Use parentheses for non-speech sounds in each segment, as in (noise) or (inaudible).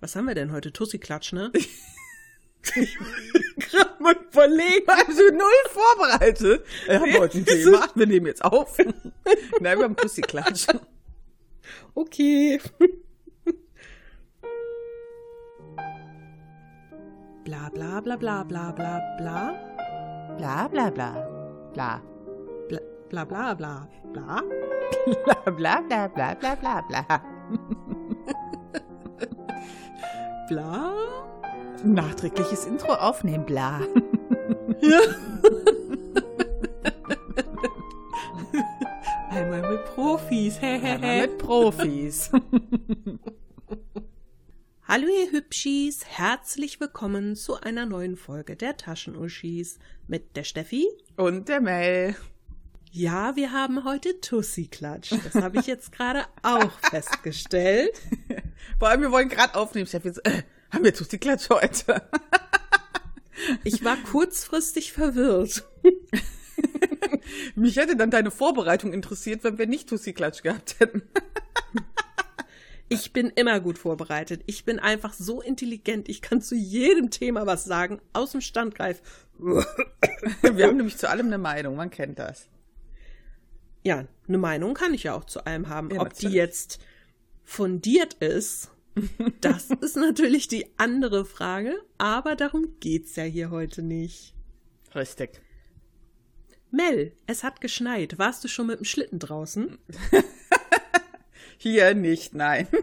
Was haben wir denn heute? Tussi-Klatsch, ne? Gerade mal überlegen. Also null vorbereitet. Wir haben heute ein Thema. Wir nehmen jetzt auf. Nein, wir haben Tussi-Klatsch. Okay. bla bla bla bla bla bla bla. Bla bla bla. Bla. Bla bla bla bla. Bla bla bla bla bla bla bla. Bla. Nachträgliches Intro aufnehmen, bla. Ja. (laughs) Einmal mit Profis. Hä, Einmal mit Profis. (laughs) Hallo ihr Hübschis, herzlich willkommen zu einer neuen Folge der Taschenuschis mit der Steffi. Und der Mel. Ja, wir haben heute Tussi-Klatsch. Das habe ich jetzt gerade auch (laughs) festgestellt. Vor allem, wir wollen gerade aufnehmen, Chef. Jetzt, äh, haben wir Tussi-Klatsch heute? (laughs) Ich war kurzfristig verwirrt. Mich hätte dann deine Vorbereitung interessiert, wenn wir nicht Tussi-Klatsch gehabt hätten. Ich bin immer gut vorbereitet. Ich bin einfach so intelligent. Ich kann zu jedem Thema was sagen, aus dem Standgreif. Wir haben nämlich zu allem eine Meinung, man kennt das. Ja, eine Meinung kann ich ja auch zu allem haben. Ja, Ob die natürlich. jetzt fundiert ist, das (laughs) ist natürlich die andere Frage. Aber darum geht's ja hier heute nicht. Richtig. Mel, es hat geschneit. Warst du schon mit dem Schlitten draußen? (laughs) Hier nicht, nein. (laughs)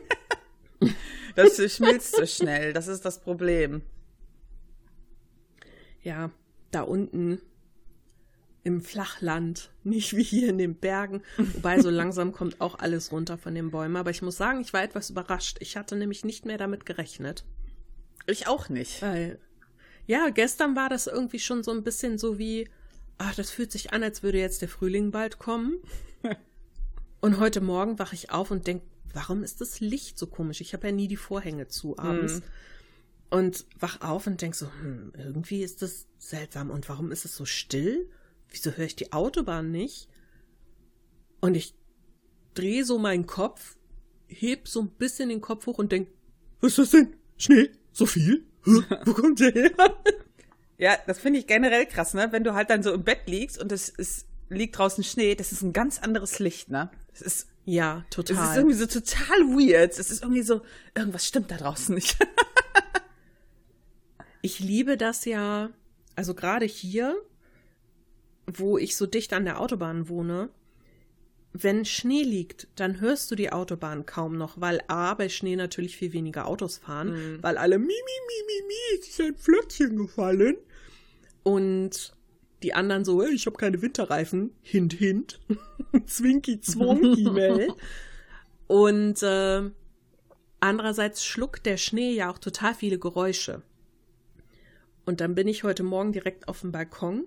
Das schmilzt so schnell, das ist das Problem. Ja, da unten im Flachland, (laughs) nicht wie hier in den Bergen. Wobei so langsam kommt auch alles runter von den Bäumen. Aber ich muss sagen, ich war etwas überrascht. Ich hatte nämlich nicht mehr damit gerechnet. Ich auch nicht. Weil, ja, gestern war das irgendwie schon so ein bisschen so wie, ach, das fühlt sich an, als würde jetzt der Frühling bald kommen. (laughs) Und heute Morgen wache ich auf und denke, warum ist das Licht so komisch? Ich habe ja nie die Vorhänge zu abends. Und wach auf und denk so, hm, irgendwie ist das seltsam. Und warum ist es so still? Wieso höre ich die Autobahn nicht? Und ich drehe so meinen Kopf, heb so ein bisschen den Kopf hoch und denk, was ist das denn? Schnee? So viel? Hä? Wo (laughs) kommt der her? Ja, das finde ich generell krass, ne? Wenn du halt dann so im Bett liegst und es, es liegt draußen Schnee, das ist ein ganz anderes Licht, ne? Es ist, Ja, es total. ist irgendwie so total weird. Es ist irgendwie so, irgendwas stimmt da draußen nicht. (laughs) Ich liebe das ja, also gerade hier, wo ich so dicht an der Autobahn wohne, wenn Schnee liegt, dann hörst du die Autobahn kaum noch, weil A, bei Schnee natürlich viel weniger Autos fahren, weil alle mi, mi, mi, mi, mi, es ist ein Flöckchen gefallen. Und die anderen so, "Ey, ich habe keine Winterreifen. Hint, hint. (laughs) Zwinki, zwonki, (laughs) Mel. Und äh, andererseits schluckt der Schnee ja auch total viele Geräusche. Und dann bin ich heute Morgen direkt auf dem Balkon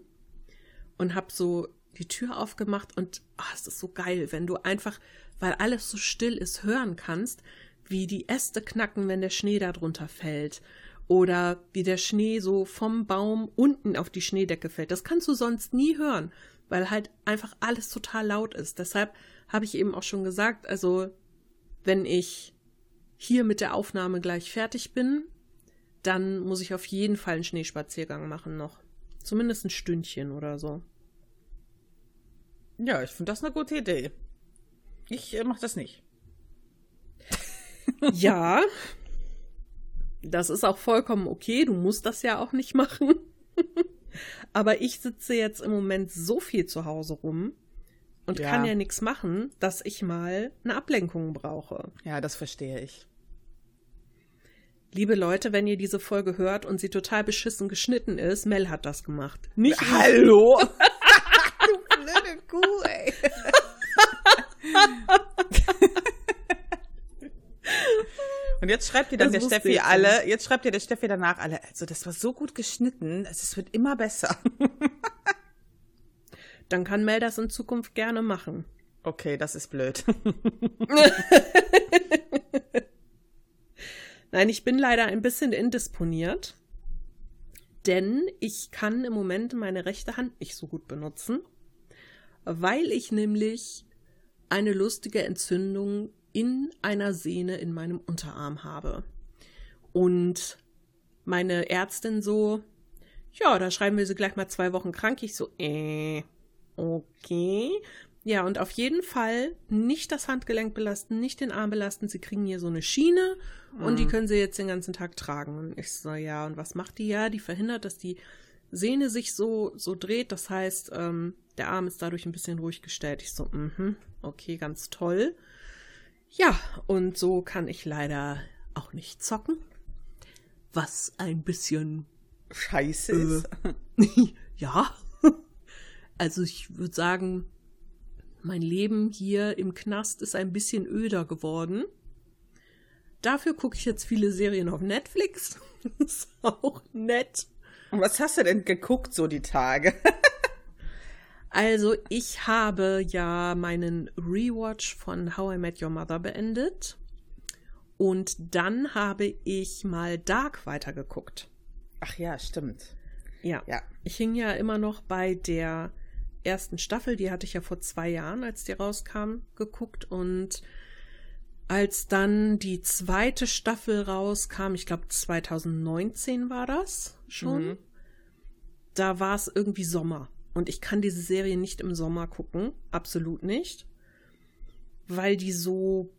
und habe so die Tür aufgemacht und ah, es ist so geil, wenn du einfach, weil alles so still ist, hören kannst, wie die Äste knacken, wenn der Schnee da drunter fällt. Oder wie der Schnee so vom Baum unten auf die Schneedecke fällt. Das kannst du sonst nie hören, weil halt einfach alles total laut ist. Deshalb habe ich eben auch schon gesagt, also wenn ich hier mit der Aufnahme gleich fertig bin, dann muss ich auf jeden Fall einen Schneespaziergang machen noch. Zumindest ein Stündchen oder so. ja, ich finde das eine gute Idee. Ich äh, mach das nicht. (laughs) (laughs) Ja, das ist auch vollkommen okay. Du musst das ja auch nicht machen. (laughs) Aber ich sitze jetzt im Moment so viel zu Hause rum und Ja. kann ja nichts machen, dass ich mal eine Ablenkung brauche. Ja, das verstehe ich. Liebe Leute, wenn ihr diese Folge hört und sie total beschissen geschnitten ist, Mel hat das gemacht. Nicht ich. Hallo? du (laughs) blöde Kuh, ey. Und jetzt schreibt ihr dann Das der Steffi ich alle, jetzt schreibt ihr der Steffi danach alle, also das war so gut geschnitten, also es wird immer besser. (laughs) Dann kann Mel das in Zukunft gerne machen. Okay, das ist blöd. (laughs) Nein, ich bin leider ein bisschen indisponiert, denn ich kann im Moment meine rechte Hand nicht so gut benutzen, weil ich nämlich eine lustige Entzündung in einer Sehne in meinem Unterarm habe. Und meine Ärztin so, ja, da schreiben wir sie gleich mal zwei Wochen krank. Ich so, äh, okay. Ja, und auf jeden Fall nicht das Handgelenk belasten, nicht den Arm belasten. Sie kriegen hier so eine Schiene und die können sie jetzt den ganzen Tag tragen. Und ich so, ja, und was macht die? Ja, die verhindert, dass die Sehne sich so, so dreht. Das heißt, ähm, der Arm ist dadurch ein bisschen ruhig gestellt. Ich so, mhm, okay, ganz toll. Ja, und so kann ich leider auch nicht zocken. Was ein bisschen Scheiße ist. (laughs) ja. Also ich würde sagen, mein Leben hier im Knast ist ein bisschen öder geworden. Dafür gucke ich jetzt viele Serien auf Netflix. (laughs) ist auch nett. Und was hast du denn geguckt so die Tage? (laughs) Also, ich habe ja meinen Rewatch von How I Met Your Mother beendet. Und dann habe ich mal Dark weitergeguckt. Ach ja, stimmt. Ja. Ja. Ich hing ja immer noch bei der ersten Staffel, die hatte ich ja vor zwei Jahren, als die rauskam, geguckt. Und als dann die zweite Staffel rauskam, ich glaube 2019 war das schon, Mhm. da war es irgendwie Sommer. Und ich kann diese Serie nicht im Sommer gucken, absolut nicht. Weil die so,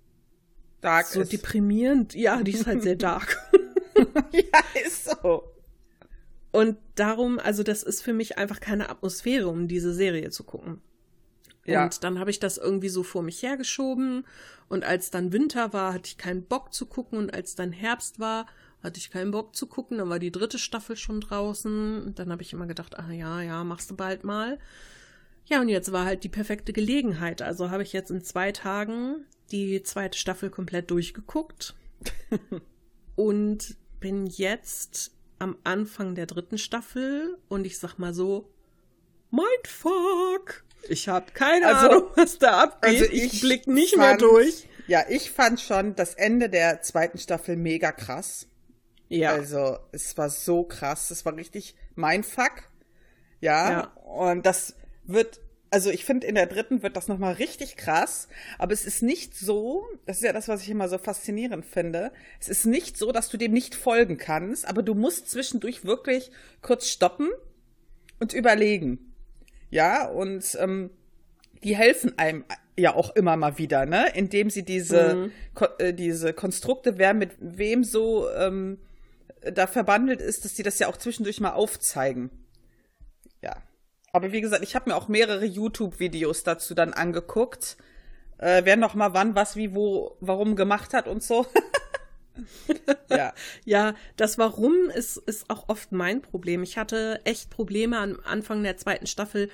Dark so ist. deprimierend, ja, die ist halt sehr dark. (laughs) (laughs) ja, ist so. Und darum, also das ist für mich einfach keine Atmosphäre, um diese Serie zu gucken. Ja. Und dann habe ich das irgendwie so vor mich hergeschoben. Und als dann Winter war, hatte ich keinen Bock zu gucken. Und als dann Herbst war, hatte ich keinen Bock zu gucken. Dann war die dritte Staffel schon draußen. Und dann habe ich immer gedacht, ah ja, ja, machst du bald mal. Ja, und jetzt war halt die perfekte Gelegenheit. Also habe ich jetzt in zwei Tagen die zweite Staffel komplett durchgeguckt. (laughs) und bin jetzt am Anfang der dritten Staffel. Und ich sag mal so, Mindfuck! Ich habe keine Also- Ahnung, was da abgeht. also ich, ich blick nicht mehr fand- durch. Ja, ich fand schon das Ende der zweiten Staffel mega krass. Ja. Also, es war so krass. Es war richtig mein Fuck. Ja. Ja. Und das wird, also ich finde, in der dritten wird das nochmal richtig krass. Aber es ist nicht so, das ist ja das, was ich immer so faszinierend finde. Es ist nicht so, dass du dem nicht folgen kannst, aber du musst zwischendurch wirklich kurz stoppen und überlegen. Ja, und ähm, die helfen einem ja auch immer mal wieder, ne? Indem sie diese, Mhm. Ko äh, diese Konstrukte, wer mit wem so ähm, da verbandelt ist, dass die das ja auch zwischendurch mal aufzeigen. Aber wie gesagt, ich habe mir auch mehrere YouTube-Videos dazu dann angeguckt, äh, wer noch mal wann, was, wie, wo, warum gemacht hat und so. (laughs) ja. Ja, das Warum ist, ist auch oft mein Problem. Ich hatte echt Probleme am Anfang der zweiten Staffel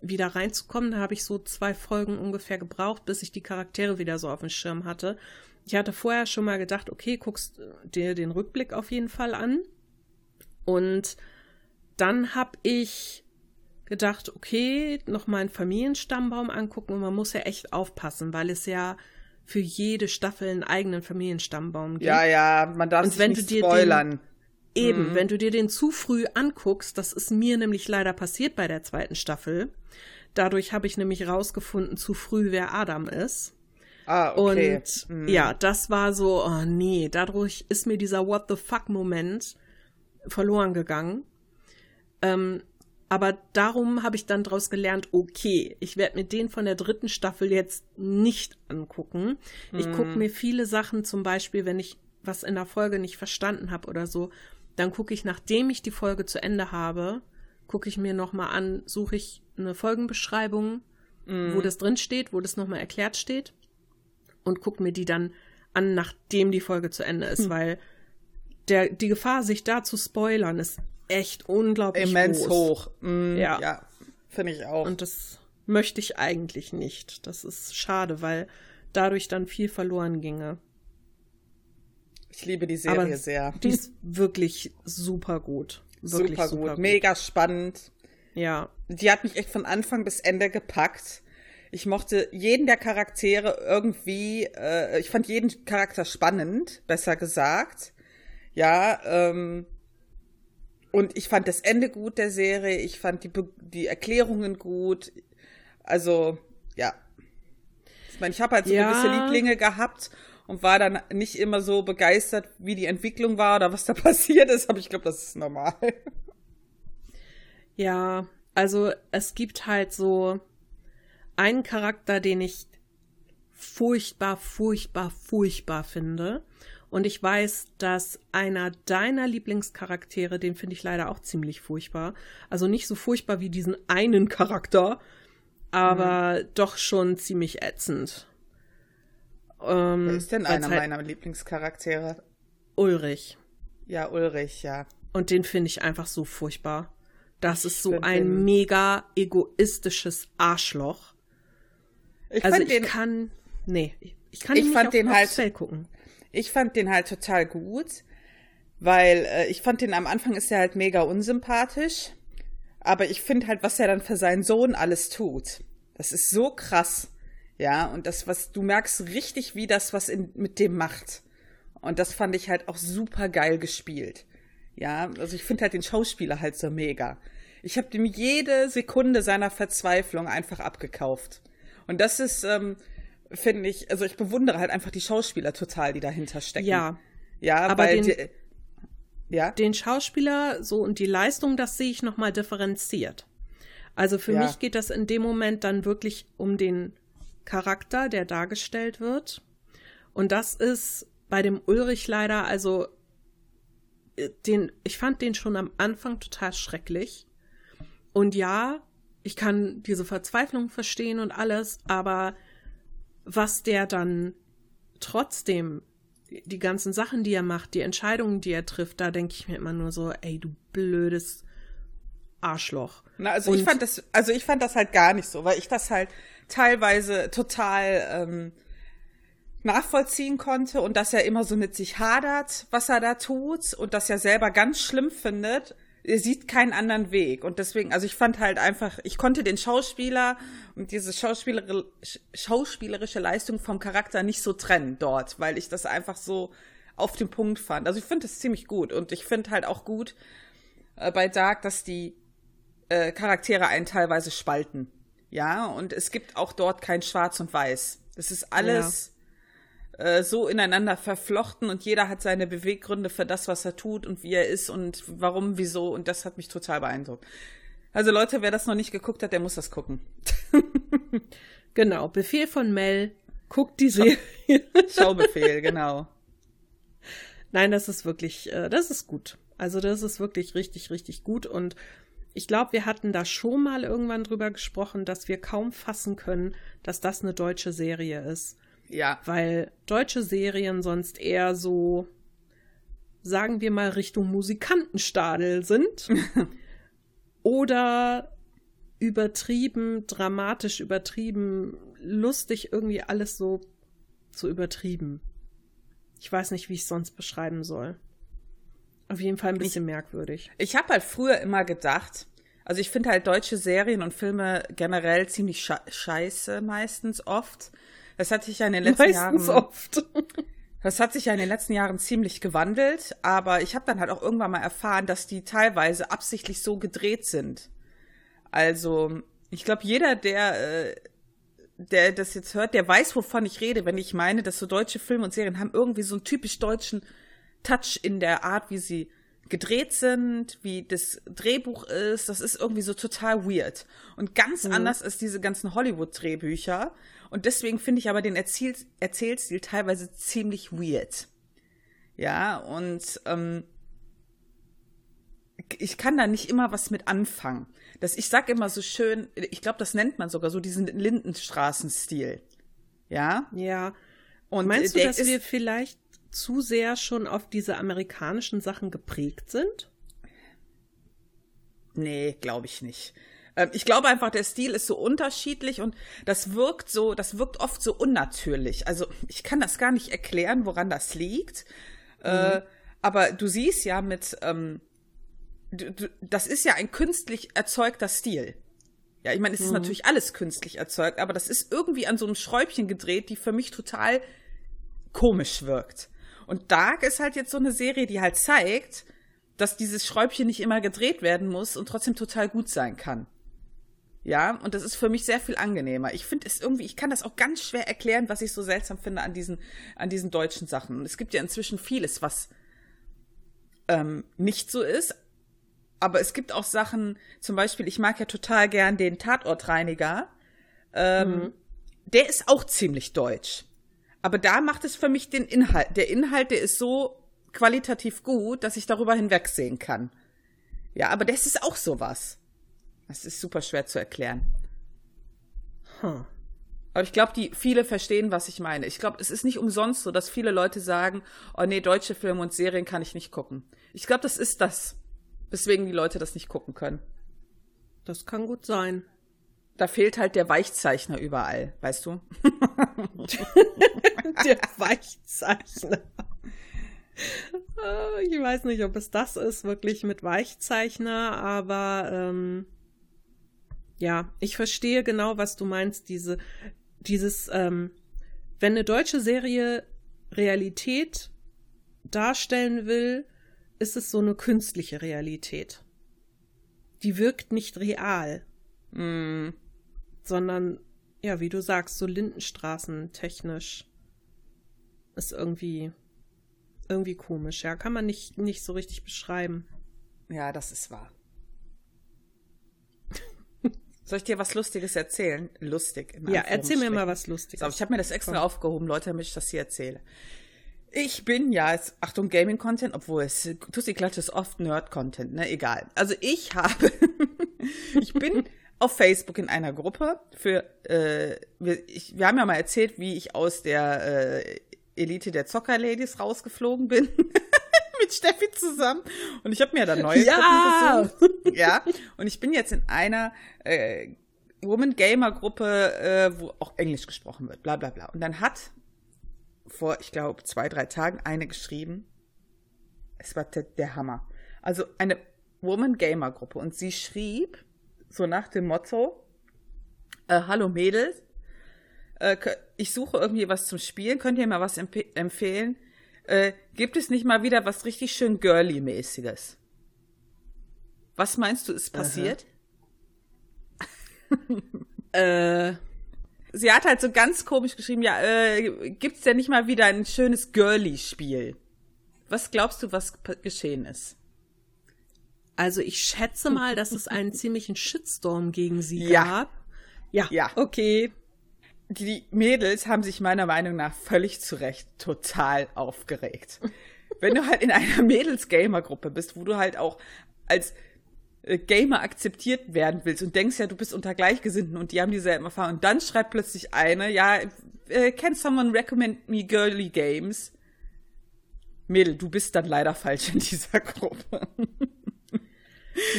wieder reinzukommen. Da habe ich so zwei Folgen ungefähr gebraucht, bis ich die Charaktere wieder so auf dem Schirm hatte. Ich hatte vorher schon mal gedacht, okay, guckst dir den Rückblick auf jeden Fall an. Und dann habe ich gedacht, okay, noch mal einen Familienstammbaum angucken und man muss ja echt aufpassen, weil es ja für jede Staffel einen eigenen Familienstammbaum gibt. Ja, ja, man darf Und sich wenn nicht du dir den- spoilern. Eben, wenn du dir den zu früh anguckst, das ist mir nämlich leider passiert bei der zweiten Staffel. Dadurch habe ich nämlich rausgefunden, zu früh, wer Adam ist. ah, okay. Und Mhm. ja, das war so, oh nee, dadurch ist mir dieser What the fuck-Moment verloren gegangen. Ähm, aber darum habe ich dann daraus gelernt, okay, ich werde mir den von der dritten Staffel jetzt nicht angucken. Ich gucke mir viele Sachen, zum Beispiel, wenn ich was in der Folge nicht verstanden habe oder so, dann gucke ich, nachdem ich die Folge zu Ende habe, gucke ich mir nochmal an, suche ich eine Folgenbeschreibung, wo das drin steht, wo das nochmal erklärt steht und gucke mir die dann an, nachdem die Folge zu Ende ist, weil der, die Gefahr, sich da zu spoilern, ist echt unglaublich Immens groß. hoch. Mhm, Ja. ja finde ich auch. Und das möchte ich eigentlich nicht. Das ist schade, weil dadurch dann viel verloren ginge. ich liebe die Serie Aber sehr. die ist wirklich super gut. Wirklich super, gut, mega spannend. Ja, Die hat mich echt von Anfang bis Ende gepackt. Ich mochte jeden der Charaktere irgendwie, äh, ich fand jeden Charakter spannend, besser gesagt. Ja, ähm, und ich fand das Ende gut der Serie, ich fand die, Be die Erklärungen gut. Also, ja. Ich meine, ich habe halt so Ja. gewisse Lieblinge gehabt und war dann nicht immer so begeistert, wie die Entwicklung war oder was da (laughs) passiert ist, aber ich glaube, das ist normal. Ja, also es gibt halt so einen Charakter, den ich furchtbar, furchtbar, furchtbar finde. Und ich weiß, dass einer deiner Lieblingscharaktere, den finde ich leider auch ziemlich furchtbar. Also nicht so furchtbar wie diesen einen Charakter, aber mhm. doch schon ziemlich ätzend. Ähm, Wer ist denn einer halt meiner Lieblingscharaktere? Ulrich. Ja, Ulrich, ja. Und den finde ich einfach so furchtbar. Das ist so ein mega egoistisches Arschloch. Ich also ich den, kann, nee, ich kann ich nicht fand auf, den halt, gucken. Ich fand den halt total gut, weil äh, ich fand den am Anfang ist er halt mega unsympathisch, aber ich finde halt, was er dann für seinen Sohn alles tut, das ist so krass, ja, und das, was du merkst richtig, wie das was in, mit dem macht. Und das fand ich halt auch super geil gespielt. Ja, also ich finde halt den Schauspieler halt so mega. Ich habe ihm jede Sekunde seiner Verzweiflung einfach abgekauft. Und das ist, ähm, finde ich, also ich bewundere halt einfach die Schauspieler total, die dahinter stecken. Ja. Ja, aber den, die, ja? den Schauspieler so und die Leistung, das sehe ich nochmal differenziert. Also für ja. mich geht das in dem Moment dann wirklich um den Charakter, der dargestellt wird. Und das ist bei dem Ulrich leider, also den, ich fand den schon am Anfang total schrecklich. Und ja, ich kann diese Verzweiflung verstehen und alles, aber was der dann trotzdem, die ganzen Sachen, die er macht, die Entscheidungen, die er trifft, da denke ich mir immer nur so, ey, du blödes Arschloch. Na, also und ich fand das, also ich fand das halt gar nicht so, weil ich das halt teilweise total ähm, nachvollziehen konnte und dass er immer so mit sich hadert, was er da tut und das ja selber ganz schlimm findet. Er sieht keinen anderen Weg und deswegen, also ich fand halt einfach, ich konnte den Schauspieler und diese schauspielerische, schauspielerische Leistung vom Charakter nicht so trennen dort, weil ich das einfach so auf den Punkt fand. Also ich finde das ziemlich gut und ich finde halt auch gut äh, bei Dark, dass die äh, Charaktere einen teilweise spalten. Ja, und es gibt auch dort kein Schwarz und Weiß. Es ist alles ja. Äh, so ineinander verflochten und jeder hat seine Beweggründe für das, was er tut und wie er ist und warum, wieso. Und das hat mich total beeindruckt. Also Leute, wer das noch nicht geguckt hat, der muss das gucken. (laughs) genau, Befehl von Mel, guckt die Serie. (laughs) Schaubefehl, genau. Nein, das ist wirklich, äh, das ist gut. Also das ist wirklich richtig, richtig gut und ich glaube, wir hatten da schon mal irgendwann drüber gesprochen, dass wir kaum fassen können, dass das eine deutsche Serie ist. Ja. Weil deutsche Serien sonst eher so, sagen wir mal, Richtung Musikantenstadel sind. (laughs) oder übertrieben, dramatisch übertrieben, lustig, irgendwie alles so, so übertrieben. Ich weiß nicht, wie ich es sonst beschreiben soll. Auf jeden Fall ein bisschen ich, merkwürdig. Ich habe halt früher immer gedacht, also ich finde halt deutsche Serien und Filme generell ziemlich scheiße meistens oft. Das hat sich ja in den letzten meistens Jahren oft. (laughs) Das hat sich ja in den letzten Jahren ziemlich gewandelt, aber ich habe dann halt auch irgendwann mal erfahren, dass die teilweise absichtlich so gedreht sind. Also, ich glaube, jeder, der, äh, der das jetzt hört, der weiß, wovon ich rede, wenn ich meine, dass so deutsche Filme und Serien haben irgendwie so einen typisch deutschen Touch in der Art, wie sie gedreht sind, wie das Drehbuch ist. Das ist irgendwie so total weird. Und ganz mhm. anders als diese ganzen Hollywood-Drehbücher. Und deswegen finde ich aber den Erzähl Erzählstil teilweise ziemlich weird. Ja, und ähm, ich kann da nicht immer was mit anfangen. Das, ich sag immer so schön, ich glaube, das nennt man sogar so diesen Lindenstraßen-Stil. Ja? Ja. Und meinst du, dass wir vielleicht zu sehr schon auf diese amerikanischen Sachen geprägt sind? Nee, glaube ich nicht. Ähm, ich glaube einfach, der Stil ist so unterschiedlich und das wirkt so, das wirkt oft so unnatürlich. Also ich kann das gar nicht erklären, woran das liegt. Äh, mhm. aber du siehst ja mit, ähm, du, du, das ist ja ein künstlich erzeugter Stil. Ja, ich meine, es ist mhm. natürlich alles künstlich erzeugt, aber das ist irgendwie an so einem Schräubchen gedreht, die für mich total komisch wirkt. Und Dark ist halt jetzt so eine Serie, die halt zeigt, dass dieses Schräubchen nicht immer gedreht werden muss und trotzdem total gut sein kann. Ja, und das ist für mich sehr viel angenehmer. Ich finde es irgendwie, ich kann das auch ganz schwer erklären, was ich so seltsam finde an diesen, an diesen deutschen Sachen. Und es gibt ja inzwischen vieles, was ähm, nicht so ist. Aber es gibt auch Sachen, zum Beispiel, ich mag ja total gern den Tatortreiniger. Ähm, mhm. Der ist auch ziemlich deutsch. Aber da macht es für mich den Inhalt. Der Inhalt, der ist so qualitativ gut, dass ich darüber hinwegsehen kann. Ja, aber das ist auch sowas. Das ist super schwer zu erklären. Huh. Aber ich glaube, die viele verstehen, was ich meine. Ich glaube, es ist nicht umsonst so, dass viele Leute sagen, oh nee, deutsche Filme und Serien kann ich nicht gucken. Ich glaube, das ist das, weswegen die Leute das nicht gucken können. Das kann gut sein. Da fehlt halt der Weichzeichner überall, weißt du? (laughs) der Weichzeichner. Ah, ich weiß nicht, ob es das ist, wirklich mit Weichzeichner, aber ähm, ja, ich verstehe genau, was du meinst. Diese, dieses, ähm, wenn eine deutsche Serie Realität darstellen will, ist es so eine künstliche Realität. Die wirkt nicht real. Mm. Sondern, ja, wie du sagst, so Lindenstraßen technisch ist irgendwie irgendwie komisch, ja. Kann man nicht, nicht so richtig beschreiben. Ja, das ist wahr. Soll ich dir was Lustiges erzählen? Lustig. Ja, erzähl mir mal was Lustiges. So, ich habe mir das extra Komm. aufgehoben, Leute, damit ich das hier erzähle. Ich bin ja, jetzt, Achtung, Gaming-Content, obwohl es, Tussi Klatsch ist oft Nerd-Content, ne, egal. Also ich habe, (laughs) ich bin auf Facebook in einer Gruppe für, äh, wir, ich, wir haben ja mal erzählt, wie ich aus der äh, Elite der Zocker-Ladies rausgeflogen bin. (laughs) mit Steffi zusammen. Und ich habe mir dann neue ja! Gruppen gesucht. Ja. Und ich bin jetzt in einer äh, Woman Gamer Gruppe, äh, wo auch Englisch gesprochen wird. Bla bla bla. Und dann hat vor, ich glaube, zwei, drei Tagen eine geschrieben. Es war der, Hammer. Also eine Woman Gamer Gruppe. Und sie schrieb so nach dem Motto, äh, Hallo Mädels, äh, ich suche irgendwie was zum Spielen, könnt ihr mal was emp empfehlen? Äh, gibt es nicht mal wieder was richtig schön Girly-mäßiges? Was meinst du, ist passiert? (laughs) äh. Sie hat halt so ganz komisch geschrieben, ja, äh, gibt's denn nicht mal wieder ein schönes Girly-Spiel? Was glaubst du, was geschehen ist? Also ich schätze mal, dass es einen ziemlichen Shitstorm gegen sie ja. gab. Ja. Ja. Okay die Mädels haben sich meiner Meinung nach völlig zu Recht total aufgeregt. (laughs) Wenn du halt in einer Mädels-Gamer-Gruppe bist, wo du halt auch als äh, Gamer akzeptiert werden willst und denkst ja, du bist unter Gleichgesinnten und die haben dieselben Erfahrungen. Und dann schreibt plötzlich eine, ja, äh, can someone recommend me girly games? Mädel, du bist dann leider falsch in dieser Gruppe.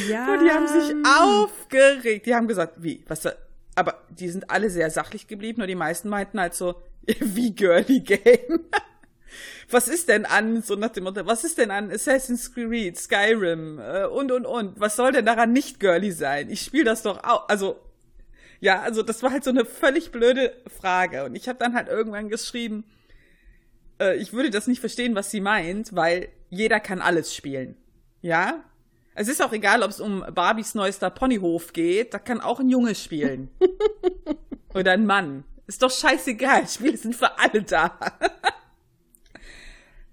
Ja. Und die haben sich aufgeregt. Die haben gesagt, wie, was, aber die sind alle sehr sachlich geblieben, nur die meisten meinten halt so, (laughs) wie girly Game. (laughs) was ist denn an, so nach dem Motto, was ist denn an Assassin's Creed, Skyrim äh, und und und? Was soll denn daran nicht girly sein? Ich spiele das doch auch. Also, ja, also das war halt so eine völlig blöde Frage. Und ich habe dann halt irgendwann geschrieben, äh, ich würde das nicht verstehen, was sie meint, weil jeder kann alles spielen. Ja? Es ist auch egal, ob es um Barbies neuester Ponyhof geht, da kann auch ein Junge spielen. (laughs) Oder ein Mann. Ist doch scheißegal, Spiele sind für alle da.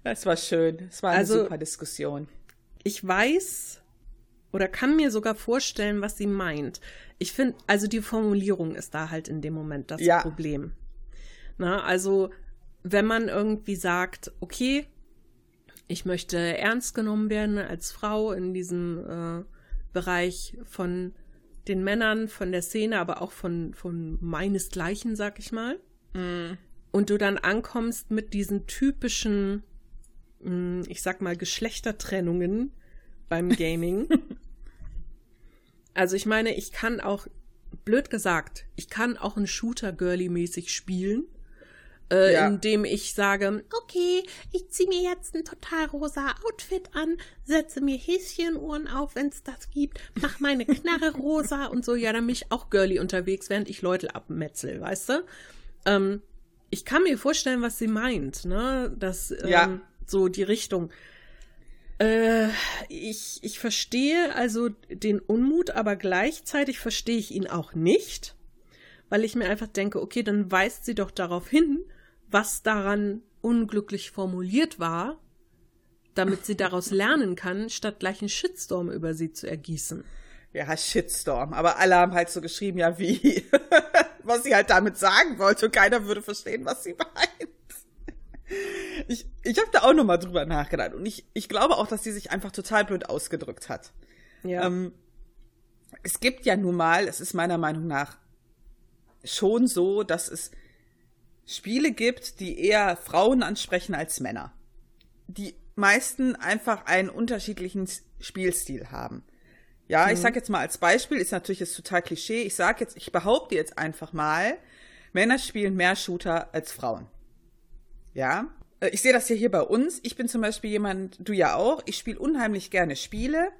Das war schön. Es war eine also, super Diskussion. Ich weiß oder kann mir sogar vorstellen, was sie meint. Ich finde, also die Formulierung ist da halt in dem Moment das ja. Problem. Na, also wenn man irgendwie sagt, okay, ich möchte ernst genommen werden als Frau in diesem äh, Bereich von den Männern, von der Szene, aber auch von, von meinesgleichen, sag ich mal. Mm. Und du dann ankommst mit diesen typischen, mh, mm, ich sag mal, Geschlechtertrennungen beim (laughs) Gaming. also ich meine, ich kann auch, blöd gesagt, ich kann auch ein Shooter-Girly-mäßig spielen äh, ja. indem ich sage, okay, ich ziehe mir jetzt ein total rosa Outfit an, setze mir Häschenuhren auf, wenn es das gibt, mach meine Knarre rosa (laughs) und so, ja, dann bin ich auch girly unterwegs, während ich Leute abmetzel, weißt du? Ähm, ich kann mir vorstellen, was sie meint, ne? Das, ähm, ja. so die Richtung. Äh, ich, ich verstehe also den Unmut, aber gleichzeitig verstehe ich ihn auch nicht, weil ich mir einfach denke, okay, dann weist sie doch darauf hin, was daran unglücklich formuliert war, damit sie daraus (laughs) lernen kann, statt gleich einen Shitstorm über sie zu ergießen. Ja, Shitstorm. Aber alle haben halt so geschrieben, ja, wie, (laughs) was sie halt damit sagen wollte und keiner würde verstehen, was sie (laughs) meint. Ich, ich habe da auch nochmal drüber nachgedacht und ich, ich glaube auch, dass sie sich einfach total blöd ausgedrückt hat. Ja. Ähm, es gibt ja nun mal, es ist meiner Meinung nach schon so, dass es Spiele gibt, die eher Frauen ansprechen als Männer. Die meisten einfach einen unterschiedlichen Spielstil haben. Ja, mhm. ich sag jetzt mal als Beispiel, ist natürlich jetzt total Klischee. Ich sag jetzt, ich behaupte jetzt einfach mal, Männer spielen mehr Shooter als Frauen. Ja, äh, ich sehe das ja hier bei uns. Ich bin zum Beispiel jemand, du ja auch. Ich spiele unheimlich gerne Spiele,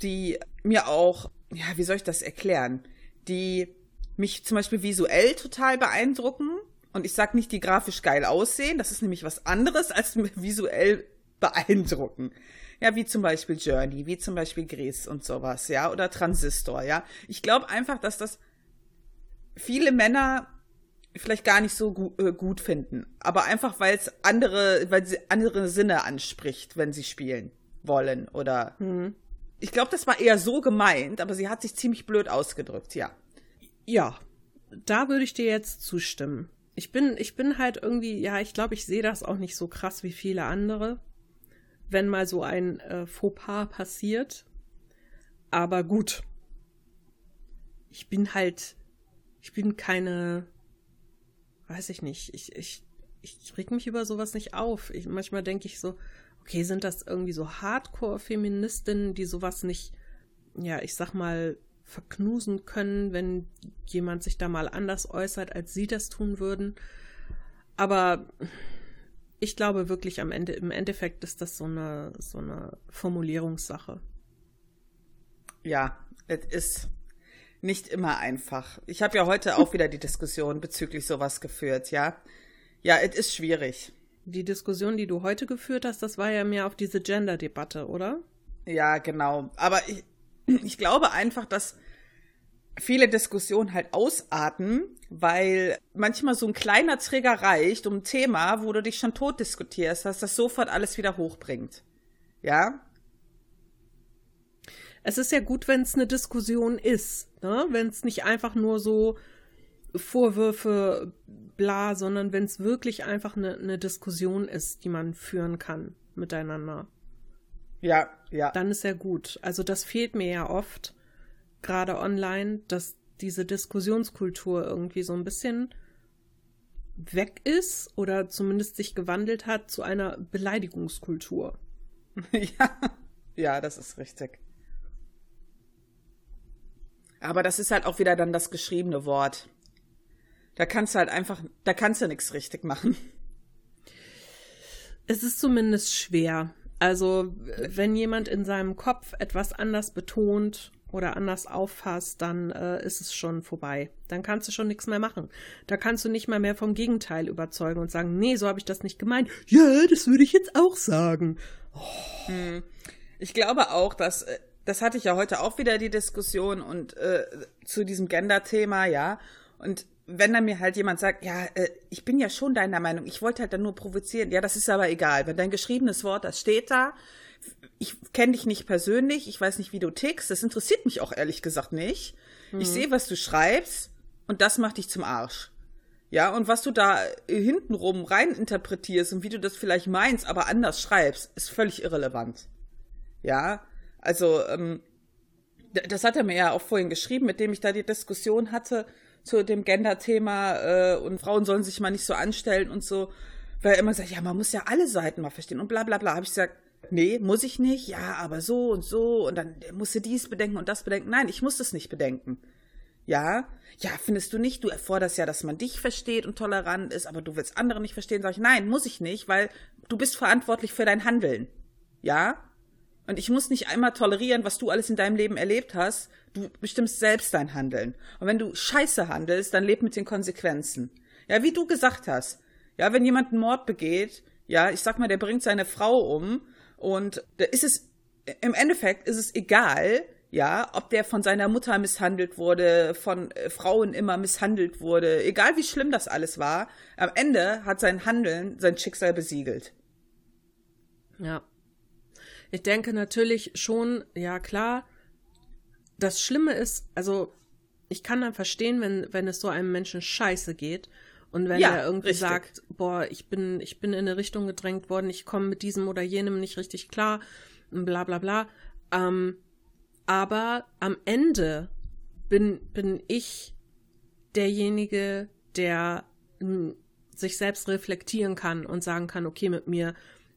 die mir auch, ja, wie soll ich das erklären? Die mich zum Beispiel visuell total beeindrucken. Und ich sag nicht, die grafisch geil aussehen. Das ist nämlich was anderes als (laughs) visuell beeindrucken. Ja, wie zum Beispiel Journey, wie zum Beispiel Gris und sowas, ja, oder Transistor, ja. Ich glaube einfach, dass das viele Männer vielleicht gar nicht so gu äh, gut finden, aber einfach weil es andere, weil sie andere Sinne anspricht, wenn sie spielen wollen oder. Mhm. Ich glaube, das war eher so gemeint, aber sie hat sich ziemlich blöd ausgedrückt, ja. Ja, da würde ich dir jetzt zustimmen. Ich bin, ich bin halt irgendwie, ja, ich glaube, ich sehe das auch nicht so krass wie viele andere, wenn mal so ein äh, Fauxpas passiert. Aber gut. Ich bin halt, ich bin keine weiß ich nicht, ich, ich, ich reg mich über sowas nicht auf. Ich, manchmal denke ich so, okay, sind das irgendwie so Hardcore-Feministinnen, die sowas nicht, ja, ich sag mal, verknusen können, wenn jemand sich da mal anders äußert, als sie das tun würden. Aber ich glaube wirklich am Ende, im Endeffekt ist das so eine, so eine Formulierungssache. Ja, es ist nicht immer einfach. Ich habe ja heute auch wieder die Diskussion bezüglich sowas geführt, ja. Ja, es ist schwierig. Die Diskussion, die du heute geführt hast, das war ja mehr auf diese Gender-Debatte, oder? Ja, genau. Aber ich, ich glaube einfach, dass viele Diskussionen halt ausarten, weil manchmal so ein kleiner Trigger reicht, um ein Thema, wo du dich schon tot diskutierst, dass das sofort alles wieder hochbringt. Ja? es ist ja gut, wenn es eine Diskussion ist, ne? wenn es nicht einfach nur so Vorwürfe, bla, sondern wenn es wirklich einfach eine, eine Diskussion ist, die man führen kann miteinander. Ja, ja. Dann ist ja gut. Also das fehlt mir ja oft, gerade online, dass diese Diskussionskultur irgendwie so ein bisschen weg ist oder zumindest sich gewandelt hat zu einer Beleidigungskultur. (laughs) Ja, ja, das ist richtig. Aber das ist halt auch wieder dann das geschriebene Wort. Da kannst du halt einfach, da kannst du nichts richtig machen. Es ist zumindest schwer. Also, wenn jemand in seinem Kopf etwas anders betont oder anders auffasst, dann äh, ist es schon vorbei. Dann kannst du schon nichts mehr machen. Da kannst du nicht mal mehr vom Gegenteil überzeugen und sagen, nee, so habe ich das nicht gemeint. Ja, das würde ich jetzt auch sagen. Oh. Ich glaube auch, dass äh, das hatte ich ja heute auch wieder die Diskussion und äh, zu diesem Gender-Thema, ja. Und wenn dann mir halt jemand sagt, ja, äh, ich bin ja schon deiner Meinung, ich wollte halt dann nur provozieren, ja, das ist aber egal. Wenn dein geschriebenes Wort, das steht da, ich kenne dich nicht persönlich, ich weiß nicht, wie du tickst, das interessiert mich auch ehrlich gesagt nicht. Mhm. Ich sehe, was du schreibst und das macht dich zum Arsch. Ja, und was du da hintenrum rein interpretierst und wie du das vielleicht meinst, aber anders schreibst, ist völlig irrelevant. Ja, also, ähm, das hat er mir ja auch vorhin geschrieben, mit dem ich da die Diskussion hatte zu dem Gender-Thema äh, und Frauen sollen sich mal nicht so anstellen und so, weil er immer sagt, ja, man muss ja alle Seiten mal verstehen und bla bla bla. Habe ich gesagt, nee, muss ich nicht, ja, aber so und so und dann musst du dies bedenken und das bedenken. Nein, ich muss das nicht bedenken. Ja, ja, findest du nicht, du erforderst ja, dass man dich versteht und tolerant ist, aber du willst andere nicht verstehen, sag ich, nein, muss ich nicht, weil du bist verantwortlich für dein Handeln. Ja, und ich muss nicht einmal tolerieren, was du alles in deinem Leben erlebt hast. Du bestimmst selbst dein Handeln. Und wenn du scheiße handelst, dann leb mit den Konsequenzen. Ja, wie du gesagt hast. Ja, wenn jemand einen Mord begeht, ja, ich sag mal, der bringt seine Frau um Und da ist es, im Endeffekt ist es egal, ja, ob der von seiner Mutter misshandelt wurde, von äh, Frauen immer misshandelt wurde, egal wie schlimm das alles war, am Ende hat sein Handeln sein Schicksal besiegelt. Ja. Ich denke natürlich schon, ja klar, das Schlimme ist, also ich kann dann verstehen, wenn, wenn es so einem Menschen scheiße geht und wenn ja, er irgendwie richtig. sagt, boah, ich bin, ich bin in eine Richtung gedrängt worden, ich komme mit diesem oder jenem nicht richtig klar, bla bla bla. Ähm, aber am Ende bin, bin ich derjenige, der sich selbst reflektieren kann und sagen kann, okay, mit mir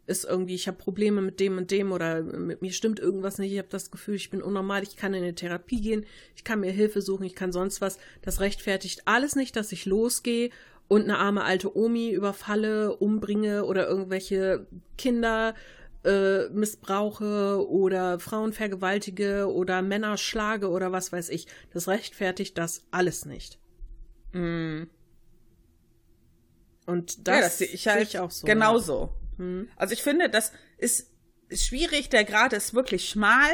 ist irgendwie, ich habe Probleme mit dem und dem oder mit mir stimmt irgendwas nicht, ich habe das Gefühl, ich bin unnormal, ich kann in eine Therapie gehen, ich kann mir Hilfe suchen, ich kann sonst was. Das rechtfertigt alles nicht, dass ich losgehe und eine arme alte Omi überfalle, umbringe oder irgendwelche Kinder äh, missbrauche oder Frauen vergewaltige oder Männer schlage oder was weiß ich. Das rechtfertigt das alles nicht. Mm. Und das, ja, das sehe ich halt ich auch so. Genauso. Hm. Also ich finde, das ist schwierig, der Grad ist wirklich schmal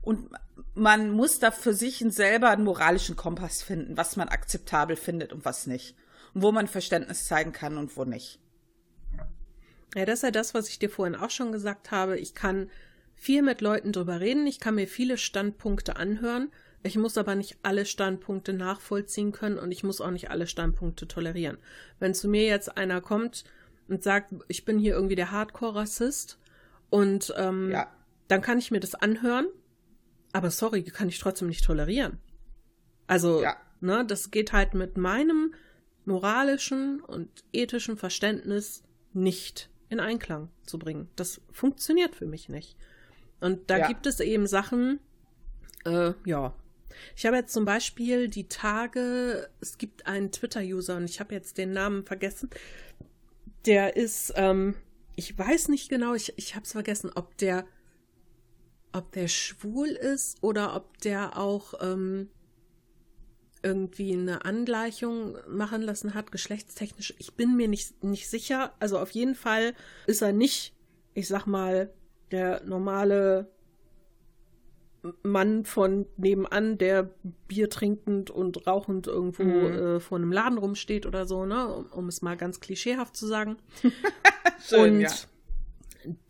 und man muss da für sich selber einen moralischen Kompass finden, was man akzeptabel findet und was nicht. Wo man Verständnis zeigen kann und wo nicht. Ja, das ist ja das, was ich dir vorhin auch schon gesagt habe. Ich kann viel mit Leuten drüber reden, ich kann mir viele Standpunkte anhören, ich muss aber nicht alle Standpunkte nachvollziehen können und ich muss auch nicht alle Standpunkte tolerieren. Wenn zu mir jetzt einer kommt und sagt, ich bin hier irgendwie der Hardcore-Rassist und ähm, ja. dann kann ich mir das anhören, aber sorry, kann ich trotzdem nicht tolerieren. Also, ja. ne, das geht halt mit meinem moralischen und ethischen Verständnis nicht in Einklang zu bringen. Das funktioniert für mich nicht. Und da ja. gibt es eben Sachen, äh, ja. Ich habe jetzt zum Beispiel die Tage, es gibt einen Twitter-User und ich habe jetzt den Namen vergessen. Der ist, ähm, ich weiß nicht genau, ich, ich habe es vergessen, ob der, ob der schwul ist oder ob der auch ähm, irgendwie eine Angleichung machen lassen hat, geschlechtstechnisch. Ich bin mir nicht, nicht sicher. Also auf jeden Fall ist er nicht, ich sag mal, der normale Mann von nebenan, der Bier trinkend und rauchend irgendwo mhm. äh, vor einem Laden rumsteht oder so, ne? Um, um es mal ganz klischeehaft zu sagen. (laughs) Schön, und ja.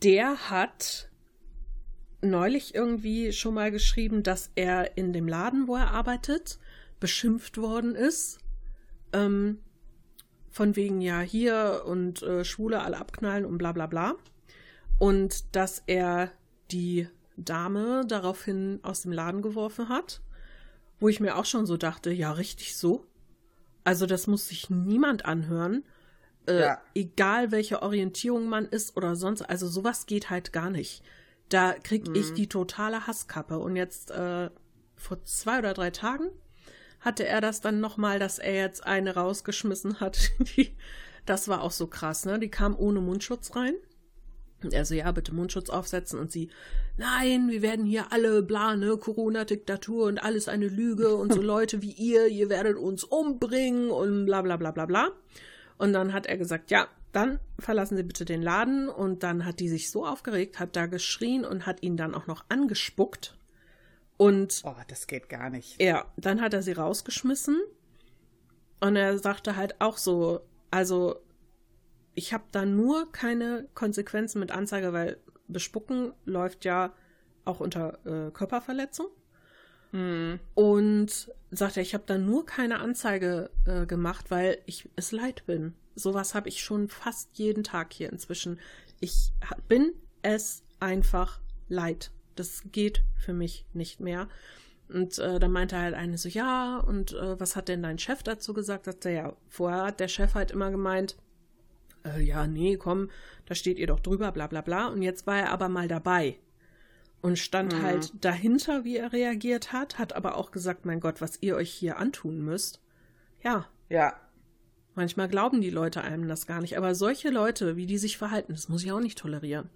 der hat neulich irgendwie schon mal geschrieben, dass er in dem Laden, wo er arbeitet, beschimpft worden ist. Ähm, von wegen ja hier und äh, Schwule alle abknallen und bla bla bla. Und dass er die Dame daraufhin aus dem Laden geworfen hat, wo ich mir auch schon so dachte, ja, richtig so. Also das muss sich niemand anhören. Äh, ja. Egal welche Orientierung man ist oder sonst, also sowas geht halt gar nicht. Da krieg mhm. ich die totale Hasskappe. Und jetzt äh, vor zwei oder drei Tagen hatte er das dann nochmal, dass er jetzt eine rausgeschmissen hat. (laughs) Die, das war auch so krass, ne? Die kam ohne Mundschutz rein. Und er so, ja, bitte Mundschutz aufsetzen. Und sie, nein, wir werden hier alle bla, ne, Corona-Diktatur und alles eine Lüge und so (laughs) Leute wie ihr, ihr werdet uns umbringen und bla bla bla bla bla. Und dann hat er gesagt, ja, dann verlassen Sie bitte den Laden. Und dann hat die sich so aufgeregt, hat da geschrien und hat ihn dann auch noch angespuckt. Und. Oh, das geht gar nicht. Ja, dann hat er sie rausgeschmissen. Und er sagte halt auch so, also ich habe da nur keine Konsequenzen mit Anzeige, weil Bespucken läuft ja auch unter äh, Körperverletzung. Hm. Und sagte, ich habe da nur keine Anzeige äh, gemacht, weil ich es leid bin. Sowas habe ich schon fast jeden Tag hier inzwischen. Ich bin es einfach leid das geht für mich nicht mehr. Und äh, dann meinte halt eine so, ja, und äh, was hat denn dein Chef dazu gesagt? Sagt er, ja, vorher hat der Chef halt immer gemeint, äh, ja, nee, komm, da steht ihr doch drüber, bla bla bla. Und jetzt war er aber mal dabei und stand mhm. halt dahinter, wie er reagiert hat, hat aber auch gesagt, mein Gott, was ihr euch hier antun müsst. Ja. Ja. Manchmal glauben die Leute einem das gar nicht, aber solche Leute, wie die sich verhalten, das muss ich auch nicht tolerieren.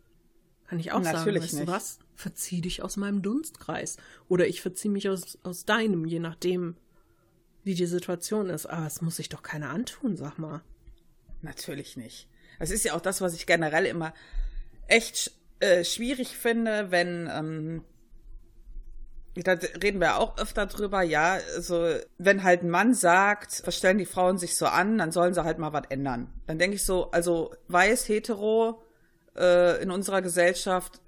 Kann ich auch Natürlich sagen, weißt nicht. du was? Verzieh dich aus meinem Dunstkreis. Oder ich verzieh mich aus, aus deinem, je nachdem, wie die Situation ist. Aber es muss sich doch keiner antun, sag mal. Natürlich nicht. Das ist ja auch das, was ich generell immer echt äh, schwierig finde, wenn, ähm, da reden wir auch öfter drüber, ja, also wenn halt ein Mann sagt, was stellen die Frauen sich so an, dann sollen sie halt mal was ändern. Dann denke ich so, also weiß, hetero äh, in unserer Gesellschaft,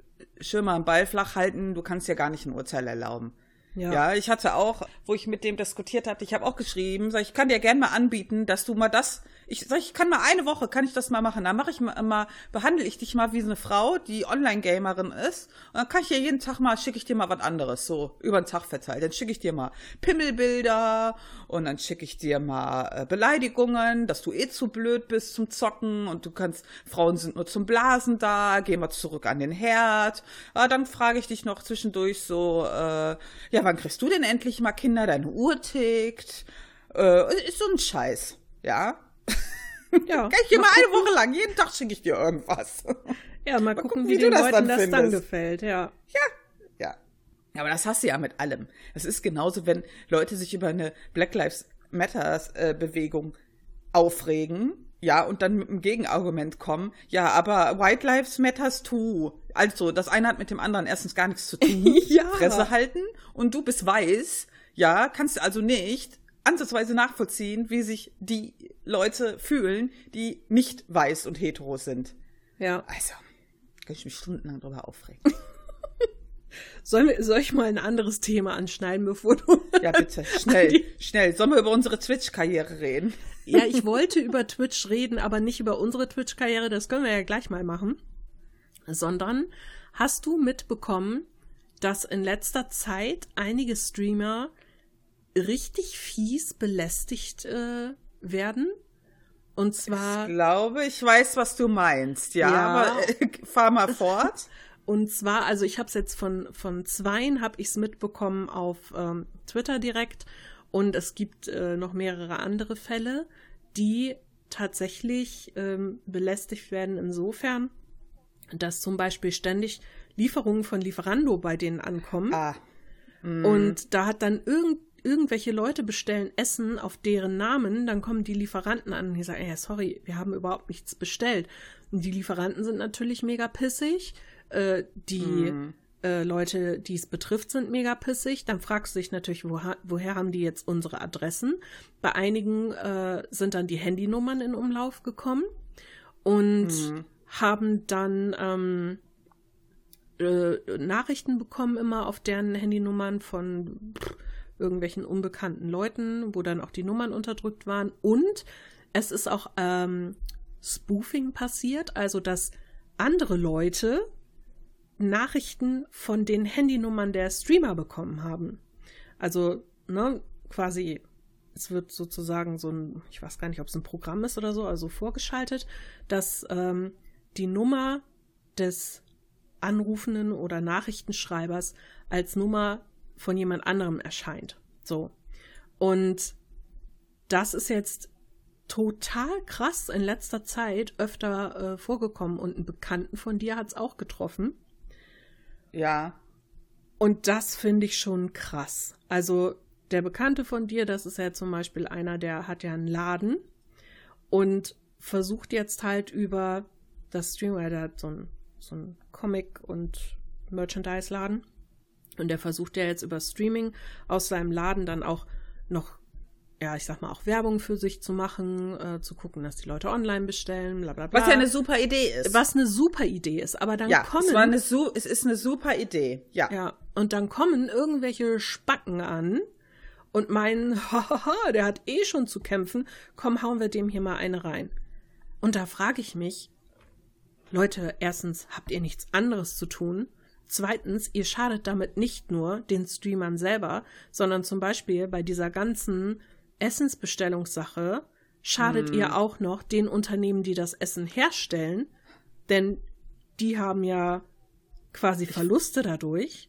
mal einen Ball flach halten, du kannst ja gar nicht ein Urteil erlauben. Ja. ja, ich hatte auch, wo ich mit dem diskutiert hatte, ich habe auch geschrieben, sag ich, kann dir gern mal anbieten, dass du mal das, ich sag, ich kann mal eine Woche, kann ich das mal machen. Dann mache ich mal, mal, behandle ich dich mal wie eine Frau, die Online-Gamerin ist. Und dann kann ich dir jeden Tag mal, schicke ich dir mal was anderes, so über den Tag verteilt. Dann schicke ich dir mal Pimmelbilder und dann schicke ich dir mal äh, Beleidigungen, dass du eh zu blöd bist zum Zocken und du kannst, Frauen sind nur zum Blasen da, geh mal zurück an den Herd. Ja, dann frage ich dich noch zwischendurch so, äh, ja, wann kriegst du denn endlich mal Kinder? Deine Uhr tickt. Äh, ist so ein Scheiß, ja. (laughs) Ja. Kann ich dir mal eine Woche lang, jeden Tag schicke ich dir irgendwas. Ja, mal, mal gucken, gucken, wie, wie den das Leuten dann das dann gefällt, ja. Ja, ja. Ja, aber das hast du ja mit allem. Es ist genauso, wenn Leute sich über eine Black Lives Matters äh, Bewegung aufregen, ja, und dann mit einem Gegenargument kommen, ja, aber White Lives Matters too. Also, das eine hat mit dem anderen erstens gar nichts zu tun. (laughs) ja. Fresse halten und du bist weiß, ja, kannst du also nicht ansatzweise nachvollziehen, wie sich die Leute fühlen, die nicht weiß und hetero sind. Ja. Also, kann ich mich stundenlang drüber aufregen. (laughs) Soll, soll ich mal ein anderes Thema anschneiden, bevor du. (laughs) Ja, bitte. Schnell, schnell. Sollen wir über unsere Twitch-Karriere reden? Ja, ich (laughs) wollte über Twitch reden, aber nicht über unsere Twitch-Karriere. Das können wir ja gleich mal machen. Sondern hast du mitbekommen, dass in letzter Zeit einige Streamer richtig fies belästigt äh, werden? Und zwar. Ich glaube, ich weiß, was du meinst. Ja, ja. aber äh, (laughs) fahr mal fort. (laughs) Und zwar, also ich habe es jetzt von von zweien habe ich es mitbekommen auf ähm, Twitter direkt und es gibt äh, noch mehrere andere Fälle, die tatsächlich ähm, belästigt werden insofern, dass zum Beispiel ständig Lieferungen von Lieferando bei denen ankommen. Ah. Mm. Und da hat dann irgend, irgendwelche Leute bestellen Essen auf deren Namen, dann kommen die Lieferanten an und die sagen, ey, sorry, wir haben überhaupt nichts bestellt. Und die Lieferanten sind natürlich mega pissig. Äh, die mm äh, Leute, die es betrifft, sind mega pissig. Dann fragst du dich natürlich, woher, woher haben die jetzt unsere Adressen? Bei einigen äh, sind dann die Handynummern in Umlauf gekommen und mhm. haben dann ähm, äh, Nachrichten bekommen immer auf deren Handynummern von pff, irgendwelchen unbekannten Leuten, wo dann auch die Nummern unterdrückt waren. Und es ist auch ähm, Spoofing passiert, also dass andere Leute Nachrichten von den Handynummern der Streamer bekommen haben. Also, ne, quasi, es wird sozusagen so ein, ich weiß gar nicht, ob es ein Programm ist oder so, also vorgeschaltet, dass ähm, die Nummer des Anrufenden oder Nachrichtenschreibers als Nummer von jemand anderem erscheint. So. Und das ist jetzt total krass in letzter Zeit öfter äh, vorgekommen und einen Bekannten von dir hat es auch getroffen. Ja. Und das finde ich schon krass. Also der Bekannte von dir, das ist ja zum Beispiel einer, der hat ja einen Laden und versucht jetzt halt über das Stream, der hat so ein, so ein Comic- und Merchandise-Laden. Und der versucht ja jetzt über Streaming aus seinem Laden dann auch noch ja, ich sag mal, auch Werbung für sich zu machen, äh, zu gucken, dass die Leute online bestellen, bla bla bla. Was ja eine super Idee ist. Was eine super Idee ist, aber dann ja, kommen. Es, war eine su es ist eine super Idee, ja. Ja, und dann kommen irgendwelche Spacken an und meinen, (laughs) hahaha, der hat eh schon zu kämpfen, komm, hauen wir dem hier mal eine rein. Und da frage ich mich, Leute, erstens, habt ihr nichts anderes zu tun? Zweitens, ihr schadet damit nicht nur den Streamern selber, sondern zum Beispiel bei dieser ganzen Essensbestellungssache schadet hm. ihr auch noch den Unternehmen, die das Essen herstellen, denn die haben ja quasi Verluste dadurch.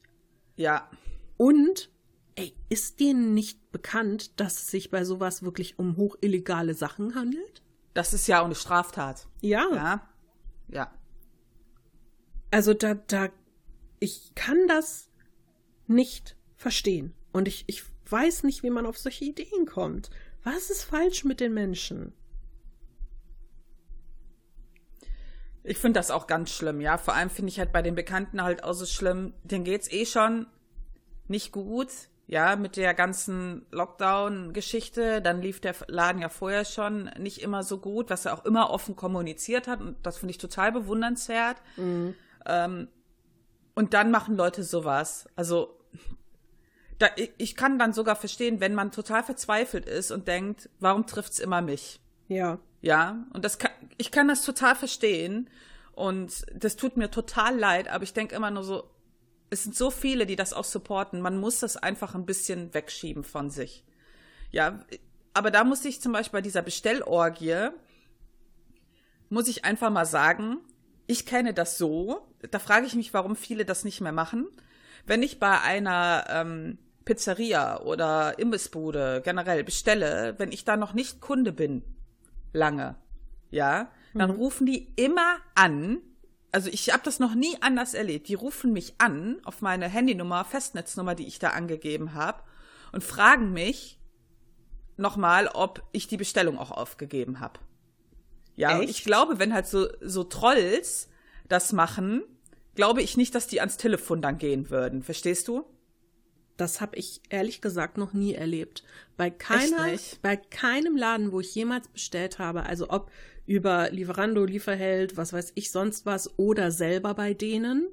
Ja. Und, ey, ist denen nicht bekannt, dass es sich bei sowas wirklich um hochillegale Sachen handelt? Das ist ja auch eine Straftat. Ja. Ja. Ja. Also da, da, ich kann das nicht verstehen. Und ich, ich weiß nicht, wie man auf solche Ideen kommt. Was ist falsch mit den Menschen? Ich finde das auch ganz schlimm, ja. Vor allem finde ich halt bei den Bekannten halt auch so schlimm. Denen geht's eh schon nicht gut, ja, mit der ganzen Lockdown-Geschichte. Dann lief der Laden ja vorher schon nicht immer so gut, was er auch immer offen kommuniziert hat. Und das finde ich total bewundernswert. Mhm. Ähm, und dann machen Leute sowas. Also, da, ich kann dann sogar verstehen, wenn man total verzweifelt ist und denkt, warum trifft's immer mich? Ja. Ja, und das kann, ich kann das total verstehen und das tut mir total leid, aber ich denke immer nur so, es sind so viele, die das auch supporten, man muss das einfach ein bisschen wegschieben von sich. Ja, aber da muss ich zum Beispiel bei dieser Bestellorgie, muss ich einfach mal sagen, ich kenne das so, da frage ich mich, warum viele das nicht mehr machen. Wenn ich bei einer ähm, Pizzeria oder Imbissbude generell bestelle, wenn ich da noch nicht Kunde bin, lange, ja, dann mhm. rufen die immer an. Also ich habe das noch nie anders erlebt. Die rufen mich an auf meine Handynummer, Festnetznummer, die ich da angegeben habe, und fragen mich nochmal, ob ich die Bestellung auch aufgegeben habe. Ja, Echt? ich glaube, wenn halt so, so Trolls das machen, glaube ich nicht, dass die ans Telefon dann gehen würden. Verstehst du? Das habe ich ehrlich gesagt noch nie erlebt. Bei keiner, bei keinem Laden, wo ich jemals bestellt habe, also ob über Lieferando, Lieferheld, was weiß ich sonst was oder selber bei denen,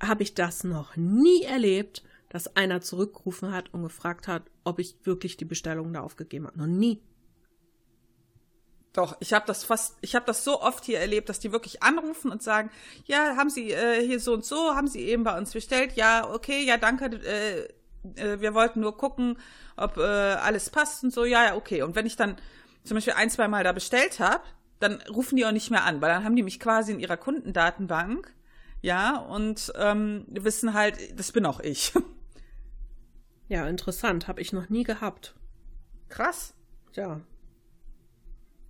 habe ich das noch nie erlebt, dass einer zurückgerufen hat und gefragt hat, ob ich wirklich die Bestellung da aufgegeben habe. Noch nie. Doch, ich habe das fast, ich habe das so oft hier erlebt, dass die wirklich anrufen und sagen, ja, haben Sie äh, hier so und so, haben Sie eben bei uns bestellt? Ja, okay, ja, danke, äh, äh, wir wollten nur gucken, ob äh, alles passt und so, ja, ja, okay. Und wenn ich dann zum Beispiel ein, zwei Mal da bestellt habe, dann rufen die auch nicht mehr an, weil dann haben die mich quasi in ihrer Kundendatenbank, ja, und ähm, wissen halt, das bin auch ich. (laughs) Ja, interessant, habe ich noch nie gehabt. Krass. Ja.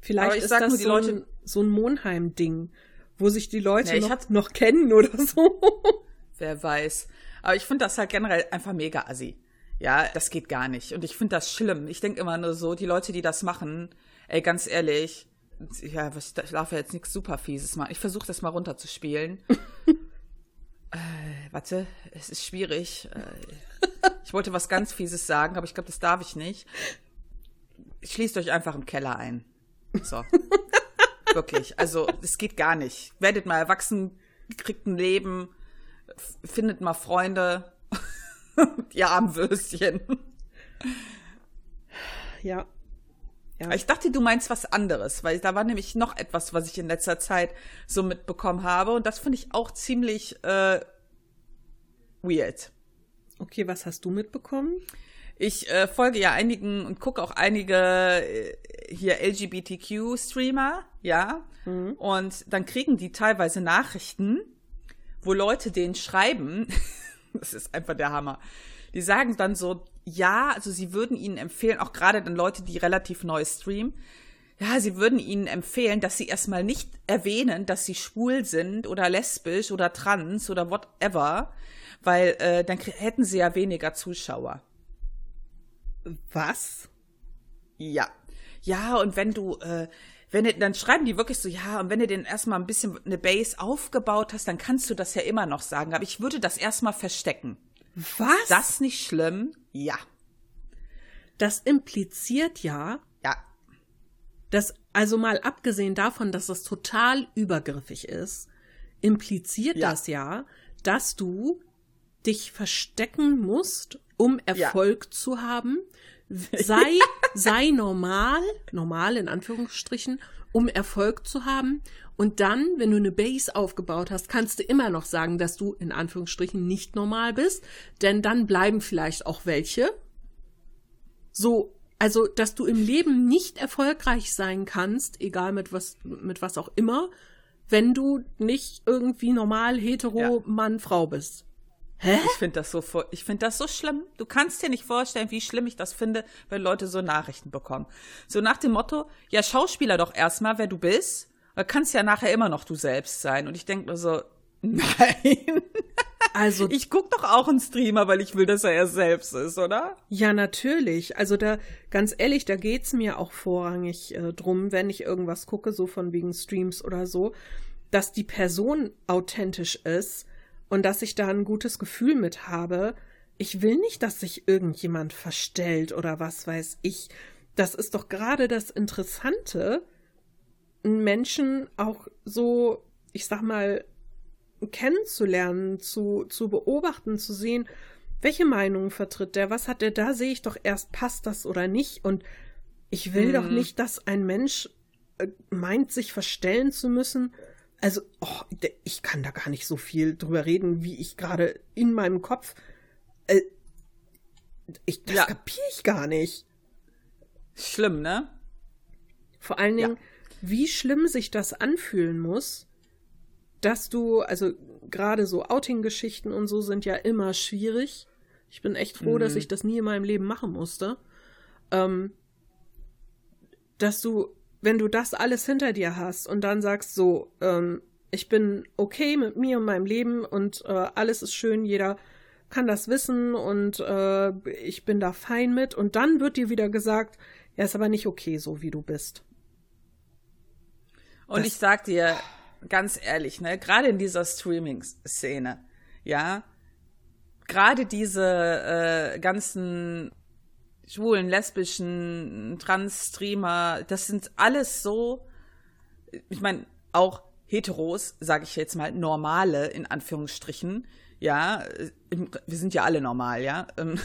Vielleicht ist das so, Leute, ein, so ein Monheim-Ding, wo sich die Leute ja, noch, noch kennen oder so. (laughs) Wer weiß. Aber ich finde das halt generell einfach mega assi. Ja, das geht gar nicht. Und ich finde das schlimm. Ich denke immer nur so, die Leute, die das machen, ey, ganz ehrlich, ja, was, ich darf ja jetzt nichts super Fieses machen. Ich versuche das mal runterzuspielen. (laughs) äh, warte, es ist schwierig. Äh, ich wollte was ganz Fieses sagen, aber ich glaube, das darf ich nicht. Schließt euch einfach im Keller ein. So. Wirklich. Also, es geht gar nicht. Werdet mal erwachsen, kriegt ein Leben findet mal Freunde, (laughs) ihr Armwürstchen. Ja. ja. Ich dachte, du meinst was anderes, weil da war nämlich noch etwas, was ich in letzter Zeit so mitbekommen habe und das finde ich auch ziemlich äh, weird. Okay, was hast du mitbekommen? Ich äh, folge ja einigen und gucke auch einige äh, hier LGBTQ-Streamer, ja. Mhm. Und dann kriegen die teilweise Nachrichten, wo Leute denen schreiben, (laughs) das ist einfach der Hammer. Die sagen dann so, ja, also sie würden ihnen empfehlen, auch gerade dann Leute, die relativ neu streamen, ja, sie würden ihnen empfehlen, dass sie erstmal nicht erwähnen, dass sie schwul sind oder lesbisch oder trans oder whatever, weil äh, dann hätten sie ja weniger Zuschauer. Was? Ja. Ja, und wenn du äh, wenn du, dann schreiben die wirklich so, ja, und wenn du den erstmal ein bisschen eine Base aufgebaut hast, dann kannst du das ja immer noch sagen. Aber ich würde das erstmal verstecken. Was? Ist das nicht schlimm? Ja. Das impliziert ja. Ja. Dass, also mal abgesehen davon, dass das total übergriffig ist, impliziert ja. das ja, dass du dich verstecken musst, um Erfolg ja. zu haben, (laughs) sei, sei normal, normal in Anführungsstrichen, um Erfolg zu haben. Und dann, wenn du eine Base aufgebaut hast, kannst du immer noch sagen, dass du in Anführungsstrichen nicht normal bist, denn dann bleiben vielleicht auch welche. So, also, dass du im Leben nicht erfolgreich sein kannst, egal mit was, mit was auch immer, wenn du nicht irgendwie normal hetero ja. Mann, Frau bist. Hä? Ich finde das so, ich finde das so schlimm. Du kannst dir nicht vorstellen, wie schlimm ich das finde, wenn Leute so Nachrichten bekommen. So nach dem Motto, ja, Schauspieler doch erstmal, wer du bist. Du kannst ja nachher immer noch du selbst sein. Und ich denke nur so, (laughs) nein. Also ich guck doch auch einen Streamer, weil ich will, dass er er selbst ist, oder? Ja, natürlich. Also da ganz ehrlich, da geht's mir auch vorrangig äh, drum, wenn ich irgendwas gucke, so von wegen Streams oder so, dass die Person authentisch ist und dass ich da ein gutes Gefühl mit habe. Ich will nicht, dass sich irgendjemand verstellt oder was weiß ich. Das ist doch gerade das Interessante, Menschen auch so, ich sag mal, kennenzulernen, zu, zu beobachten, zu sehen, welche Meinung vertritt der, was hat der, da sehe ich doch erst, passt das oder nicht. Und ich will hm. doch mhm. nicht, dass ein Mensch äh, meint, sich verstellen zu müssen. Also, oh, ich kann da gar nicht so viel drüber reden, wie ich gerade in meinem Kopf. Äh, ich, das ja. kapiere ich gar nicht. Schlimm, ne? Vor allen Dingen, ja. wie schlimm sich das anfühlen muss, dass du, also gerade so Outing-Geschichten und so sind ja immer schwierig. Ich bin echt froh, mhm. dass ich das nie in meinem Leben machen musste. Ähm, dass du, wenn du das alles hinter dir hast und dann sagst so, ähm, ich bin okay mit mir und meinem Leben und äh, alles ist schön, jeder kann das wissen und äh, ich bin da fein mit und dann wird dir wieder gesagt, ja, ist aber nicht okay, so wie du bist. Und das, ich sag dir ganz ehrlich, ne, gerade in dieser Streaming-Szene, ja, gerade diese äh, ganzen schwulen, lesbischen, Trans-Streamer, das sind alles so, ich meine, auch Heteros, sage ich jetzt mal, normale, in Anführungsstrichen, ja, wir sind ja alle normal, ja. Ähm,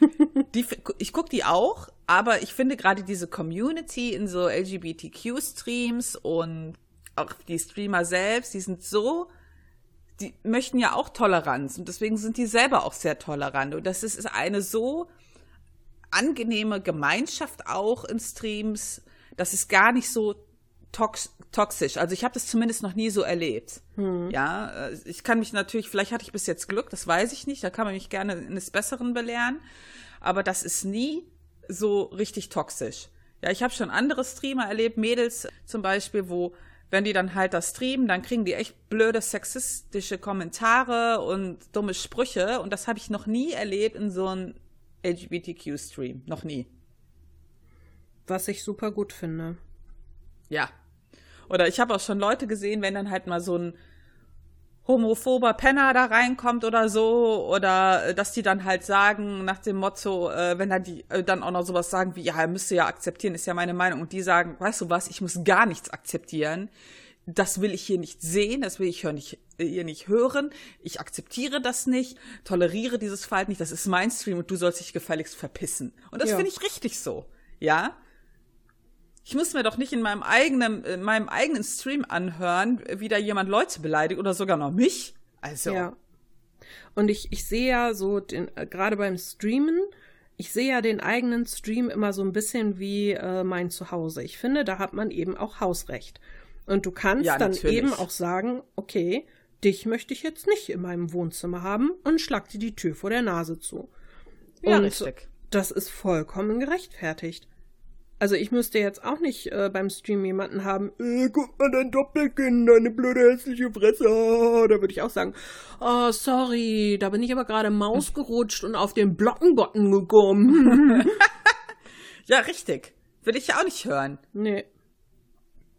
(laughs) die, ich gucke die auch, aber ich finde gerade diese Community in so LGBTQ-Streams und auch die Streamer selbst, die sind so die möchten ja auch Toleranz und deswegen sind die selber auch sehr tolerant. Und das ist eine so angenehme Gemeinschaft auch in Streams. Das ist gar nicht so tox toxisch. Also ich habe das zumindest noch nie so erlebt. Hm. Ja, äh, ich kann mich natürlich, vielleicht hatte ich bis jetzt Glück, das weiß ich nicht. Da kann man mich gerne eines Besseren belehren. Aber das ist nie so richtig toxisch. Ja, ich habe schon andere Streamer erlebt, Mädels zum Beispiel, wo wenn die dann halt das streamen, dann kriegen die echt blöde sexistische Kommentare und dumme Sprüche. Und das habe ich noch nie erlebt in so einem LGBTQ-Stream. Noch nie. Was ich super gut finde. Ja. Oder ich habe auch schon Leute gesehen, wenn dann halt mal so ein homophober Penner da reinkommt oder so oder äh, dass die dann halt sagen nach dem Motto, äh, wenn dann die äh, dann auch noch sowas sagen wie ja, er müsste ja akzeptieren, ist ja meine Meinung und die sagen, weißt du was, ich muss gar nichts akzeptieren. Das will ich hier nicht sehen, das will ich hier nicht, äh, hier nicht hören. Ich akzeptiere das nicht, toleriere dieses Verhalten nicht. Das ist mein Stream und du sollst dich gefälligst verpissen. Und das ja. finde ich richtig so. Ja, ich muss mir doch nicht in meinem eigenen, in meinem eigenen Stream anhören, wie da jemand Leute beleidigt oder sogar noch mich. Also. Ja. Und ich, ich sehe ja so, den, äh, gerade beim Streamen, ich sehe ja den eigenen Stream immer so ein bisschen wie äh, mein Zuhause. Ich finde, da hat man eben auch Hausrecht. Und du kannst ja, dann eben auch sagen, okay, dich möchte ich jetzt nicht in meinem Wohnzimmer haben und schlag dir die Tür vor der Nase zu. Ja, und richtig. das ist vollkommen gerechtfertigt. Also ich müsste jetzt auch nicht äh, beim Stream jemanden haben, äh, guck mal dein Doppelkinn, deine blöde hässliche Fresse. Da würde ich auch sagen, oh, sorry, da bin ich aber gerade Maus gerutscht und auf den Blockenbutton gekommen. (laughs) ja, richtig. Will ich ja auch nicht hören. Nee.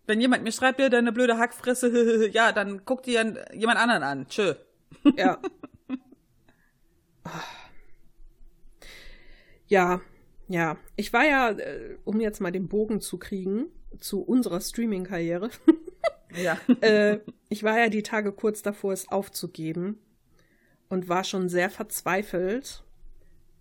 Wenn jemand mir schreibt, ja, deine blöde Hackfresse, (laughs) ja, dann guck dir jemand anderen an. Tschö. (laughs) Ja. ja, ja, ich war ja, äh, um jetzt mal den Bogen zu kriegen, zu unserer Streaming-Karriere. (laughs) ja. äh, ich war ja die Tage kurz davor, es aufzugeben und war schon sehr verzweifelt,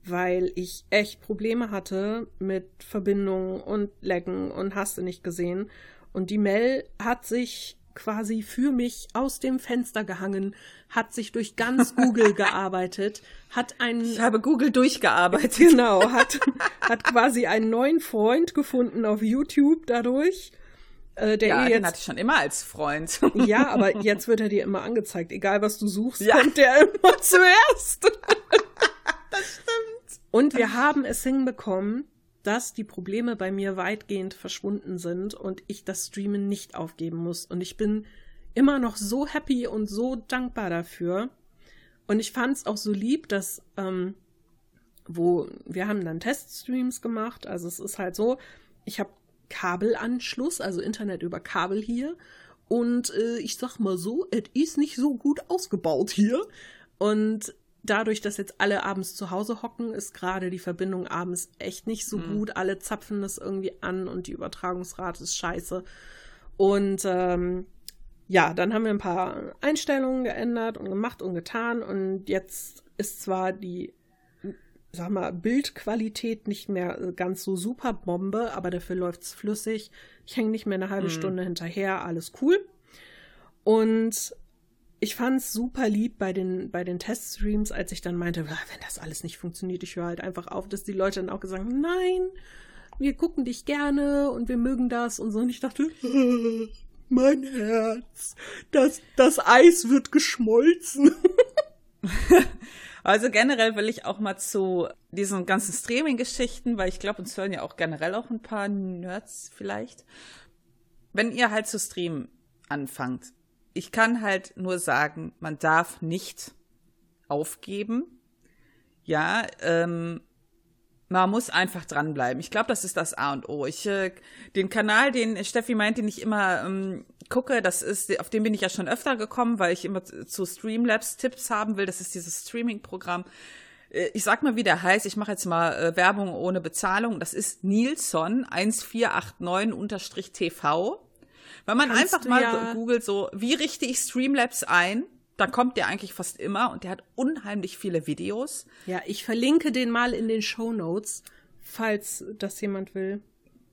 weil ich echt Probleme hatte mit Verbindungen und Lecken und hast du nicht gesehen. Und die Mel hat sich quasi für mich aus dem Fenster gehangen, hat sich durch ganz (laughs) Google gearbeitet, hat einen. Ich habe Google durchgearbeitet. Genau, hat, hat quasi einen neuen Freund gefunden auf YouTube dadurch. Äh, der ja, jetzt, den hatte ich schon immer als Freund. Ja, aber jetzt wird er dir immer angezeigt. Egal, was du suchst, ja. kommt der immer (laughs) zuerst. das stimmt. Und wir haben es hinbekommen, dass die Probleme bei mir weitgehend verschwunden sind und ich das Streamen nicht aufgeben muss. Und ich bin immer noch so happy und so dankbar dafür. Und ich fand es auch so lieb, dass, ähm, wo wir haben dann Teststreams gemacht. Also es ist halt so, ich habe Kabelanschluss, also Internet über Kabel hier. und äh, ich sag mal so, es ist nicht so gut ausgebaut hier. Und dadurch, dass jetzt alle abends zu Hause hocken, ist gerade die Verbindung abends echt nicht so mhm. gut. Alle zapfen das irgendwie an und die Übertragungsrate ist scheiße. Und ähm, ja, dann haben wir ein paar Einstellungen geändert und gemacht und getan. Und jetzt ist zwar die, sag mal, Bildqualität nicht mehr ganz so super Bombe, aber dafür läuft's flüssig. Ich hänge nicht mehr eine halbe mhm. Stunde hinterher, alles cool. Und ich fand's super lieb bei den, bei den Teststreams, als ich dann meinte, wenn das alles nicht funktioniert, ich höre halt einfach auf, dass die Leute dann auch gesagt haben, nein, wir gucken dich gerne und wir mögen das und so. Und ich dachte, (laughs) mein Herz, das, das Eis wird geschmolzen. (laughs) Also generell will ich auch mal zu diesen ganzen Streaming-Geschichten, weil ich glaube, uns hören ja auch generell auch ein paar Nerds vielleicht. Wenn ihr halt zu streamen anfangt, ich kann halt nur sagen, man darf nicht aufgeben. Ja, ähm, man muss einfach dranbleiben. Ich glaube, das ist das A und O. Ich, äh, den Kanal, den Steffi meint, den ich immer ähm, gucke, das ist, auf den bin ich ja schon öfter gekommen, weil ich immer zu Streamlabs Tipps haben will. Das ist dieses Streaming-Programm. Äh, ich sag mal, wie der heißt. Ich mache jetzt mal äh, Werbung ohne Bezahlung. Das ist Nilsson 1489-TV. Wenn man Kannst einfach mal ja googelt, so, wie richte ich Streamlabs ein? da kommt der eigentlich fast immer und der hat unheimlich viele Videos. Ja, ich verlinke den mal in den Show Notes, falls das jemand will.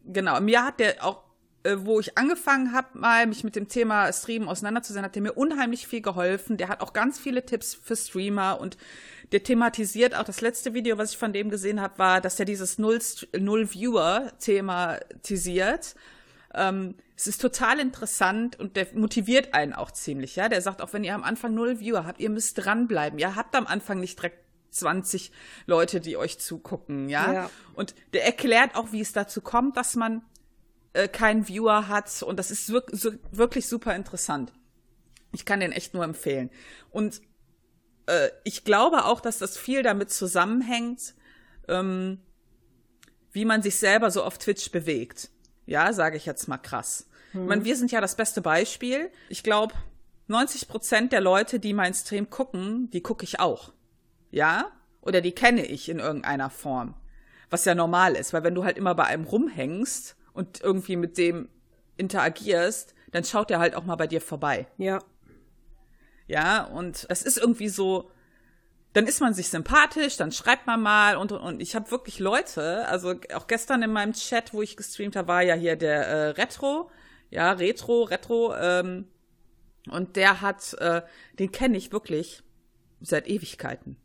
Genau, mir hat der auch, äh, wo ich angefangen habe, mal mich mit dem Thema Streamen auseinanderzusetzen, hat der mir unheimlich viel geholfen. Der hat auch ganz viele Tipps für Streamer und der thematisiert auch das letzte Video, was ich von dem gesehen habe, war, dass er dieses Null, Null Viewer thematisiert. Ähm, es ist total interessant und der motiviert einen auch ziemlich, ja. Der sagt auch, wenn ihr am Anfang null Viewer habt, ihr müsst dranbleiben. Ihr habt am Anfang nicht direkt 20 Leute, die euch zugucken, ja? ja. Und der erklärt auch, wie es dazu kommt, dass man äh, keinen Viewer hat und das ist wirklich, so, wirklich super interessant. Ich kann den echt nur empfehlen. Und äh, ich glaube auch, dass das viel damit zusammenhängt, ähm, wie man sich selber so auf Twitch bewegt. Ja, sage ich jetzt mal krass. Hm. Ich meine, wir sind ja das beste Beispiel. Ich glaube, 90 Prozent der Leute, die meinen Stream gucken, die gucke ich auch. Ja? Oder die kenne ich in irgendeiner Form. Was ja normal ist, weil wenn du halt immer bei einem rumhängst und irgendwie mit dem interagierst, dann schaut er halt auch mal bei dir vorbei. Ja. Ja, und es ist irgendwie so, dann ist man sich sympathisch, dann schreibt man mal und und, und. Ich habe wirklich Leute, also auch gestern in meinem Chat, wo ich gestreamt habe, war ja hier der äh, Retro, ja, Retro, Retro, ähm, und der hat, äh, den kenne ich wirklich seit Ewigkeiten.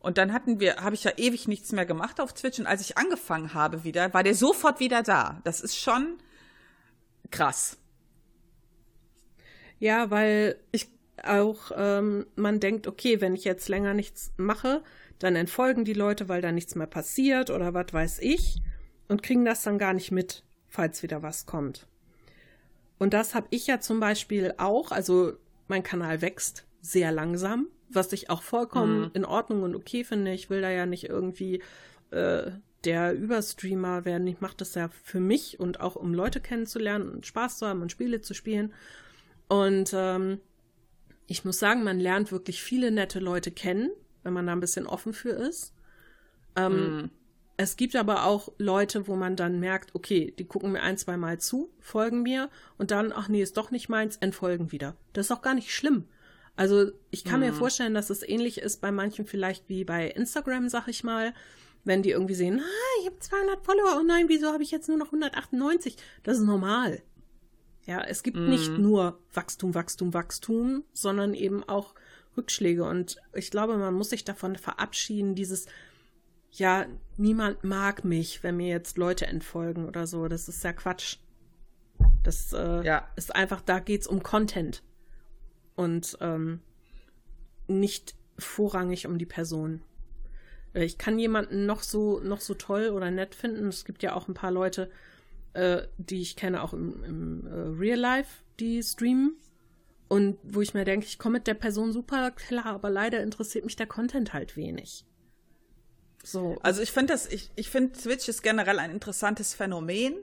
Und dann hatten wir, habe ich ja ewig nichts mehr gemacht auf Twitch. Und als ich angefangen habe wieder, war der sofort wieder da. Das ist schon krass. Ja, weil ich auch ähm, man denkt, okay, wenn ich jetzt länger nichts mache, dann entfolgen die Leute, weil da nichts mehr passiert oder was weiß ich und kriegen das dann gar nicht mit, falls wieder was kommt. Und das habe ich ja zum Beispiel auch. Also mein Kanal wächst sehr langsam, was ich auch vollkommen mhm. in Ordnung und okay finde. Ich will da ja nicht irgendwie äh, der Überstreamer werden. Ich mache das ja für mich und auch um Leute kennenzulernen und Spaß zu haben und Spiele zu spielen. Und ähm, ich muss sagen, man lernt wirklich viele nette Leute kennen, wenn man da ein bisschen offen für ist. Ähm, mm. Es gibt aber auch Leute, wo man dann merkt, okay, die gucken mir ein, zwei Mal zu, folgen mir und dann, ach nee, ist doch nicht meins, entfolgen wieder. Das ist auch gar nicht schlimm. Also ich kann mhm. mir vorstellen, dass es ähnlich ist bei manchen vielleicht wie bei Instagram, sag ich mal, wenn die irgendwie sehen, ah, ich habe 200 Follower, oh nein, wieso habe ich jetzt nur noch 198? Das ist normal. Ja, es gibt mhm. nicht nur Wachstum, Wachstum, Wachstum, sondern eben auch Rückschläge. Und ich glaube, man muss sich davon verabschieden, dieses, ja, niemand mag mich, wenn mir jetzt Leute entfolgen oder so. Das ist ja Quatsch. Das äh, ja. ist einfach, da geht's um Content. Und ähm, nicht vorrangig um die Person. Äh, ich kann jemanden noch so, noch so toll oder nett finden. Es gibt ja auch ein paar Leute, äh, die ich kenne, auch im, im äh, Real Life, die streamen. Und wo ich mir denke, ich komme mit der Person super klar, aber leider interessiert mich der Content halt wenig. So. Also ich finde das, ich, ich finde Twitch ist generell ein interessantes Phänomen.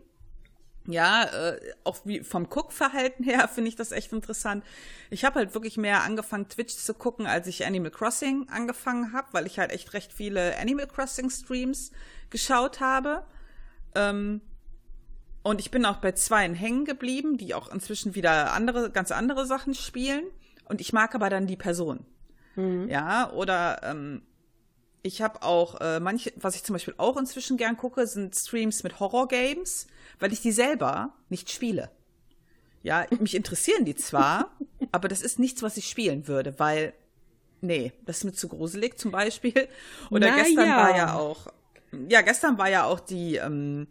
Ja, äh, auch wie vom Guckverhalten her (laughs) finde ich das echt interessant. Ich habe halt wirklich mehr angefangen, Twitch zu gucken, als ich Animal Crossing angefangen habe, weil ich halt echt recht viele Animal Crossing Streams geschaut habe. Ähm, und ich bin auch bei zweien hängen geblieben, die auch inzwischen wieder andere, ganz andere Sachen spielen. Und ich mag aber dann die Person. Mhm. Ja, oder ähm, ich habe auch äh, manche, was ich zum Beispiel auch inzwischen gern gucke, sind Streams mit Horror-Games, weil ich die selber nicht spiele. Ja, mich interessieren die zwar, (laughs) aber das ist nichts, was ich spielen würde, weil, nee, das ist mir zu gruselig zum Beispiel. Oder Na gestern ja. war ja auch, ja, gestern war ja auch die ähm,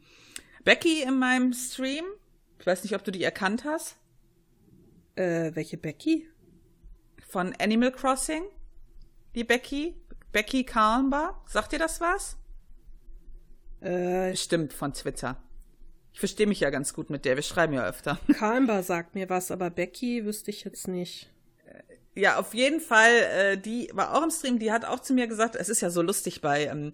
Becky in meinem Stream. Ich weiß nicht, ob du die erkannt hast. Äh, welche Becky? Von Animal Crossing. Die Becky. Becky Kalmba. Sagt dir das was? Äh, Stimmt, von Twitter. Ich verstehe mich ja ganz gut mit der. Wir schreiben ja öfter. (laughs) Kalmba sagt mir was, aber Becky wüsste ich jetzt nicht. Äh, ja, auf jeden Fall, äh, die war auch im Stream, die hat auch zu mir gesagt, es ist ja so lustig bei, ähm,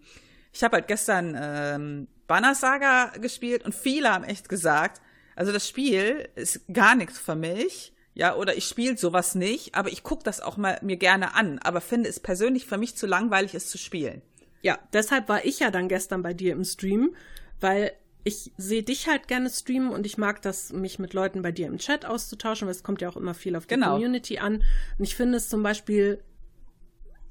ich habe halt gestern ähm, Banner Saga gespielt und viele haben echt gesagt, also das Spiel ist gar nichts für mich. Ja, oder ich spiele sowas nicht, aber ich gucke das auch mal mir gerne an, aber finde es persönlich für mich zu langweilig, es zu spielen. Ja, deshalb war ich ja dann gestern bei dir im Stream, weil ich sehe dich halt gerne streamen und ich mag das, mich mit Leuten bei dir im Chat auszutauschen, weil es kommt ja auch immer viel auf die genau. Community an. Und ich finde es zum Beispiel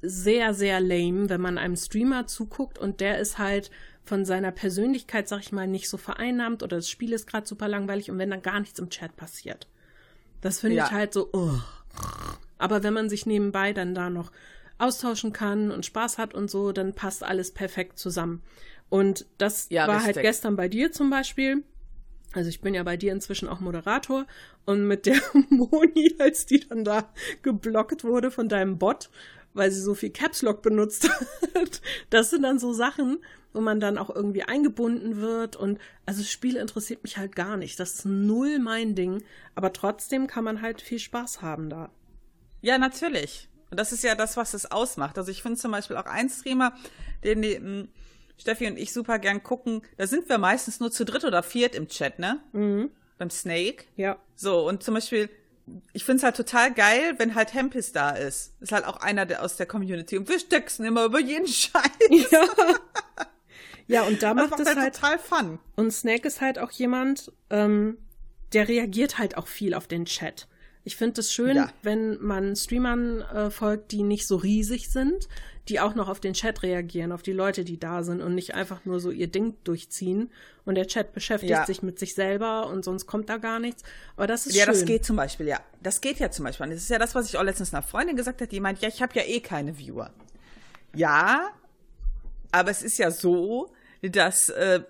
sehr, sehr lame, wenn man einem Streamer zuguckt und der ist halt von seiner Persönlichkeit, sag ich mal, nicht so vereinnahmt oder das Spiel ist gerade super langweilig und wenn dann gar nichts im Chat passiert. Das finde ja. ich halt so, oh. Aber wenn man sich nebenbei dann da noch austauschen kann und Spaß hat und so, dann passt alles perfekt zusammen. Und das ja, war halt gestern bei dir zum Beispiel. Also ich bin ja bei dir inzwischen auch Moderator und mit der (laughs) Moni, als die dann da geblockt wurde von deinem Bot, weil sie so viel Caps Lock benutzt (laughs) hat. Das sind dann so Sachen, wo man dann auch irgendwie eingebunden wird und also das Spiel interessiert mich halt gar nicht. Das ist null mein Ding, aber trotzdem kann man halt viel Spaß haben da. Ja, natürlich. Und das ist ja das, was es ausmacht. Also ich finde zum Beispiel auch ein Streamer, den die, hm, Steffi und ich super gern gucken, da sind wir meistens nur zu dritt oder viert im Chat, ne? Mhm. Beim Snake. Ja. So, und zum Beispiel ich finde es halt total geil, wenn halt Hempis da ist. Ist halt auch einer der aus der Community. Und wir stecksen immer über jeden Scheiß. (laughs) Ja, ja und da macht es halt, halt total Fun. Und Snake ist halt auch jemand, ähm, der reagiert halt auch viel auf den Chat. Ich finde es schön, ja. wenn man Streamern äh, folgt, die nicht so riesig sind, die auch noch auf den Chat reagieren, auf die Leute, die da sind und nicht einfach nur so ihr Ding durchziehen. Und der Chat beschäftigt ja. sich mit sich selber und sonst kommt da gar nichts. Aber das ist ja, schön. Ja, das geht zum Beispiel, ja. Das geht ja zum Beispiel. Das ist ja das, was ich auch letztens einer Freundin gesagt habe, die meint, ja, ich habe ja eh keine Viewer. Ja, aber es ist ja so, dass äh,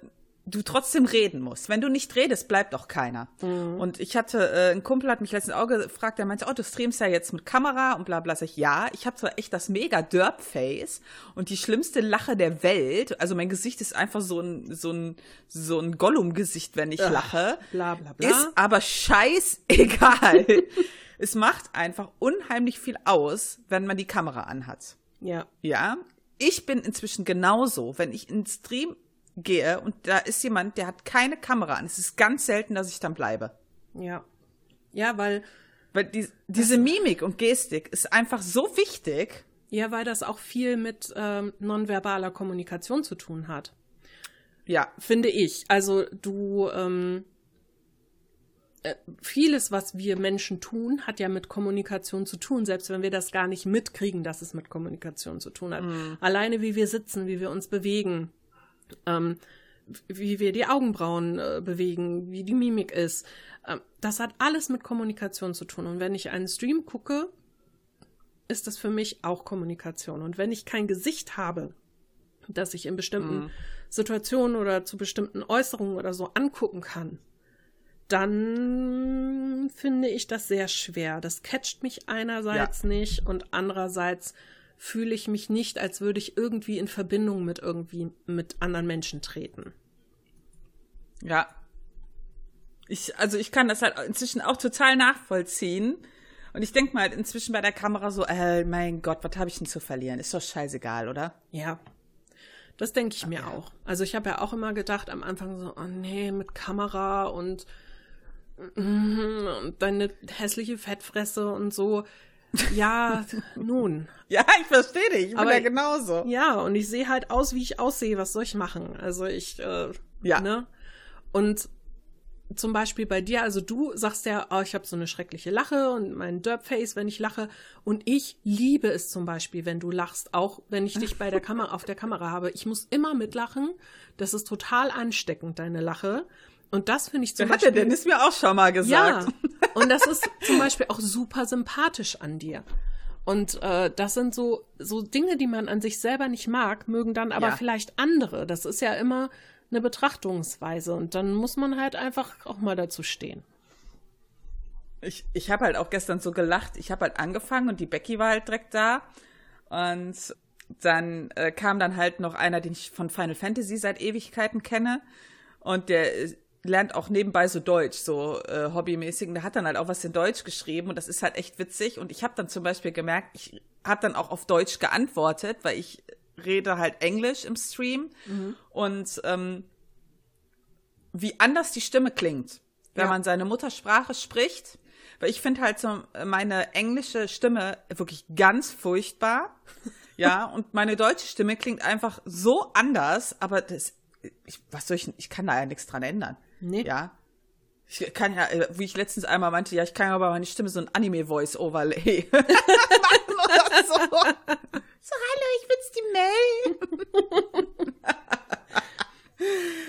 du trotzdem reden musst. Wenn du nicht redest, bleibt auch keiner. Mhm. Und ich hatte, äh, ein Kumpel hat mich letztens auch gefragt, der meinte, oh, du streamst ja jetzt mit Kamera und bla bla. Sag ich, ja, ich habe zwar echt das mega Derp-Face und die schlimmste Lache der Welt. Also mein Gesicht ist einfach so ein, so ein, so ein Gollum-Gesicht, wenn ich Ach, lache. Bla bla bla. Ist aber scheißegal. (laughs) es macht einfach unheimlich viel aus, wenn man die Kamera anhat. Ja. Ja. Ich bin inzwischen genauso. Wenn ich in Stream gehe und da ist jemand, der hat keine Kamera an. Es ist ganz selten, dass ich dann bleibe. Ja. Ja, weil. Weil die, diese Mimik und Gestik ist einfach so wichtig. Ja, weil das auch viel mit ähm, nonverbaler Kommunikation zu tun hat. Ja. Finde ich. Also du, ähm, äh, vieles, was wir Menschen tun, hat ja mit Kommunikation zu tun, selbst wenn wir das gar nicht mitkriegen, dass es mit Kommunikation zu tun hat. Mhm. Alleine wie wir sitzen, wie wir uns bewegen, ähm, wie wir die Augenbrauen äh, bewegen, wie die Mimik ist. Ähm, das hat alles mit Kommunikation zu tun. Und wenn ich einen Stream gucke, ist das für mich auch Kommunikation. Und wenn ich kein Gesicht habe, das ich in bestimmten mhm. Situationen oder zu bestimmten Äußerungen oder so angucken kann, dann finde ich das sehr schwer. Das catcht mich einerseits ja. nicht und andererseits fühle ich mich nicht, als würde ich irgendwie in Verbindung mit irgendwie mit anderen Menschen treten. Ja. Ich, also ich kann das halt inzwischen auch total nachvollziehen. Und ich denke mal halt inzwischen bei der Kamera so, äh, mein Gott, was habe ich denn zu verlieren? Ist doch scheißegal, oder? Ja. Das denke ich mir auch. Also ich habe ja auch immer gedacht am Anfang so, oh nee, mit Kamera und, mm, und deine hässliche Fettfresse und so. Ja, nun. Ja, ich verstehe dich. Ich bin Aber- ja genauso. Ja, und ich sehe halt aus, wie ich aussehe. Was soll ich machen? Also ich, äh, Ja. ne? Und zum Beispiel bei dir, also du sagst ja, oh, ich habe so eine schreckliche Lache und mein Derpface, wenn ich lache. Und ich liebe es zum Beispiel, wenn du lachst, auch wenn ich dich bei der Kamera auf der Kamera habe. Ich muss immer mitlachen. Das ist total ansteckend, deine Lache. Und das finde ich zum Hat der Beispiel. Dennis mir auch schon mal gesagt. Ja, und das ist zum Beispiel auch super sympathisch an dir. Und äh, das sind so, so Dinge, die man an sich selber nicht mag, mögen dann aber Ja. vielleicht andere. Das ist ja immer eine Betrachtungsweise. Und dann muss man halt einfach auch mal dazu stehen. Ich, ich habe halt auch gestern so gelacht. Ich habe halt angefangen und die Becky war halt direkt da. Und dann äh, kam dann halt noch einer, den ich von Final Fantasy seit Ewigkeiten kenne. Und der äh, lernt auch nebenbei so Deutsch, so äh, hobbymäßig. Und der hat dann halt auch was in Deutsch geschrieben. Und das ist halt echt witzig. Und ich habe dann zum Beispiel gemerkt, ich habe dann auch auf Deutsch geantwortet, weil ich rede halt Englisch im Stream. Und ähm, wie anders die Stimme klingt, wenn Ja. man seine Muttersprache spricht. Weil ich finde halt so meine englische Stimme wirklich ganz furchtbar. (laughs) Ja, und meine deutsche Stimme klingt einfach so anders, aber das, ich, was soll ich, ich kann da ja nichts dran ändern. Nee. Ja. Ich kann ja, äh, wie ich letztens einmal meinte, ja, ich kann aber meine Stimme so ein Anime-Voice-Overlay machen oder so. So, hallo, ich bin's, die Mel.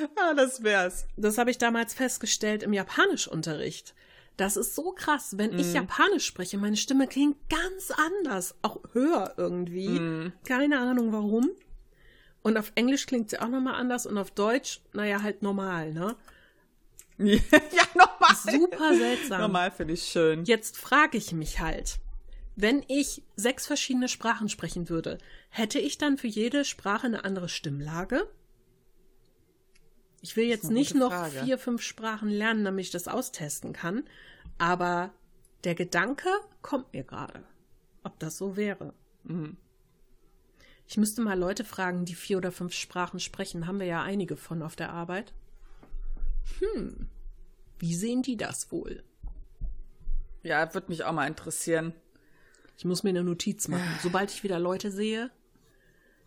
(laughs) ah, das wär's. Das habe ich damals festgestellt im Japanischunterricht. Das ist so krass. Wenn ich Japanisch spreche, meine Stimme klingt ganz anders. Auch höher irgendwie. Keine Ahnung warum. Und auf Englisch klingt sie auch nochmal anders und auf Deutsch, naja, halt normal, ne? (laughs) ja, nochmal. Super seltsam. Normal finde ich schön. Jetzt frage ich mich halt, wenn ich sechs verschiedene Sprachen sprechen würde, hätte ich dann für jede Sprache eine andere Stimmlage? Ich will jetzt nicht noch Frage. vier, fünf Sprachen lernen, damit ich das austesten kann, aber der Gedanke kommt mir gerade, ob das so wäre. Mhm. Ich müsste mal Leute fragen, die vier oder fünf Sprachen sprechen. Haben wir ja einige von auf der Arbeit. Hm, wie sehen die das wohl? Ja, würde mich auch mal interessieren. Ich muss mir eine Notiz machen. Sobald ich wieder Leute sehe.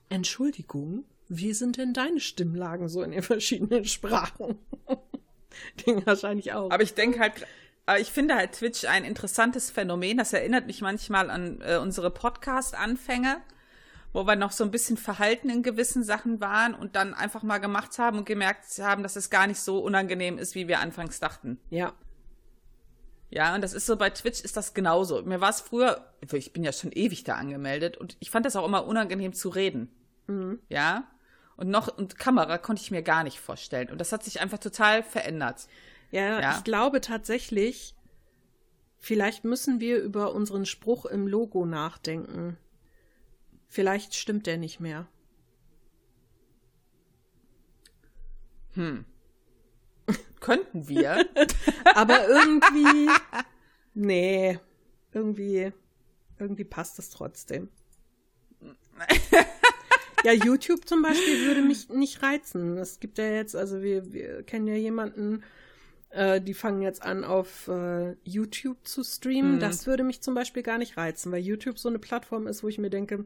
Entschuldigung, wie sind denn deine Stimmlagen so in den verschiedenen Sprachen? (laughs) Den wahrscheinlich auch. Aber ich denke halt, aber ich finde halt Twitch ein interessantes Phänomen. Das erinnert mich manchmal an äh, unsere Podcast-Anfänge, wo wir noch so ein bisschen verhalten in gewissen Sachen waren und dann einfach mal gemacht haben und gemerkt haben, dass es gar nicht so unangenehm ist, wie wir anfangs dachten. ja, Ja, und das ist so, bei Twitch ist das genauso. Mir war es früher, ich bin ja schon ewig da angemeldet und ich fand das auch immer unangenehm zu reden. Ja. Und noch, und Kamera konnte ich mir gar nicht vorstellen. Und das hat sich einfach total verändert. ja, Ja. ich glaube tatsächlich, vielleicht müssen wir über unseren Spruch im Logo nachdenken. Vielleicht stimmt der nicht mehr. (laughs) Könnten wir. (laughs) Aber irgendwie, nee, irgendwie, irgendwie passt es trotzdem. (laughs) Ja, YouTube zum Beispiel würde mich nicht reizen. Es gibt ja jetzt, also wir, wir kennen ja jemanden, äh, die fangen jetzt an, auf äh, YouTube zu streamen. Das würde mich zum Beispiel gar nicht reizen, weil YouTube so eine Plattform ist, wo ich mir denke,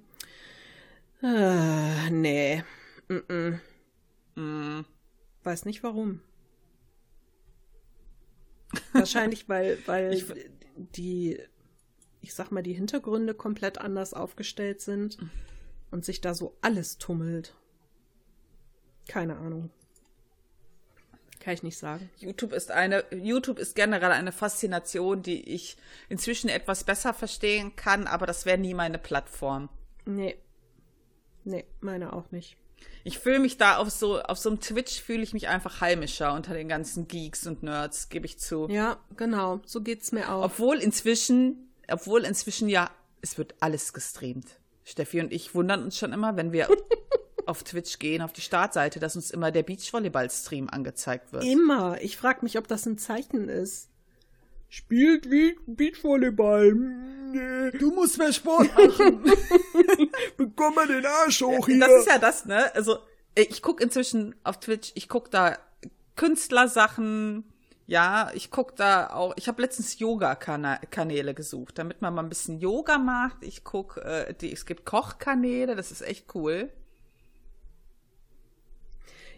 äh, nee, mm -mm. weiß nicht warum. (laughs) Wahrscheinlich, weil, weil Ich- die, ich sag mal, die Hintergründe komplett anders aufgestellt sind und sich da so alles tummelt. Keine Ahnung. Kann ich nicht sagen. YouTube ist eine, YouTube ist generell eine Faszination, die ich inzwischen etwas besser verstehen kann, aber das wäre nie meine Plattform. Nee. Nee, meine auch nicht. Ich fühle mich da auf so, auf so einem Twitch fühle ich mich einfach heimischer unter den ganzen Geeks und Nerds, gebe ich zu. Ja, genau. So geht's mir auch. Obwohl inzwischen, obwohl inzwischen ja, es wird alles gestreamt. Steffi und ich wundern uns schon immer, wenn wir (laughs) auf Twitch gehen, auf die Startseite, dass uns immer der Beachvolleyball-Stream angezeigt wird. Immer. Ich frage mich, ob das ein Zeichen ist. Spielt wie Beachvolleyball. Nee. Du musst mehr Sport machen. (laughs) Bekomm mal den Arsch hoch Das ist ja das, ne? Also, ich gucke inzwischen auf Twitch, ich gucke da Künstlersachen, ja, ich gucke da auch, ich habe letztens Yoga-Kanäle gesucht, damit man mal ein bisschen Yoga macht. Ich gucke, äh, die, es gibt Kochkanäle, das ist echt cool.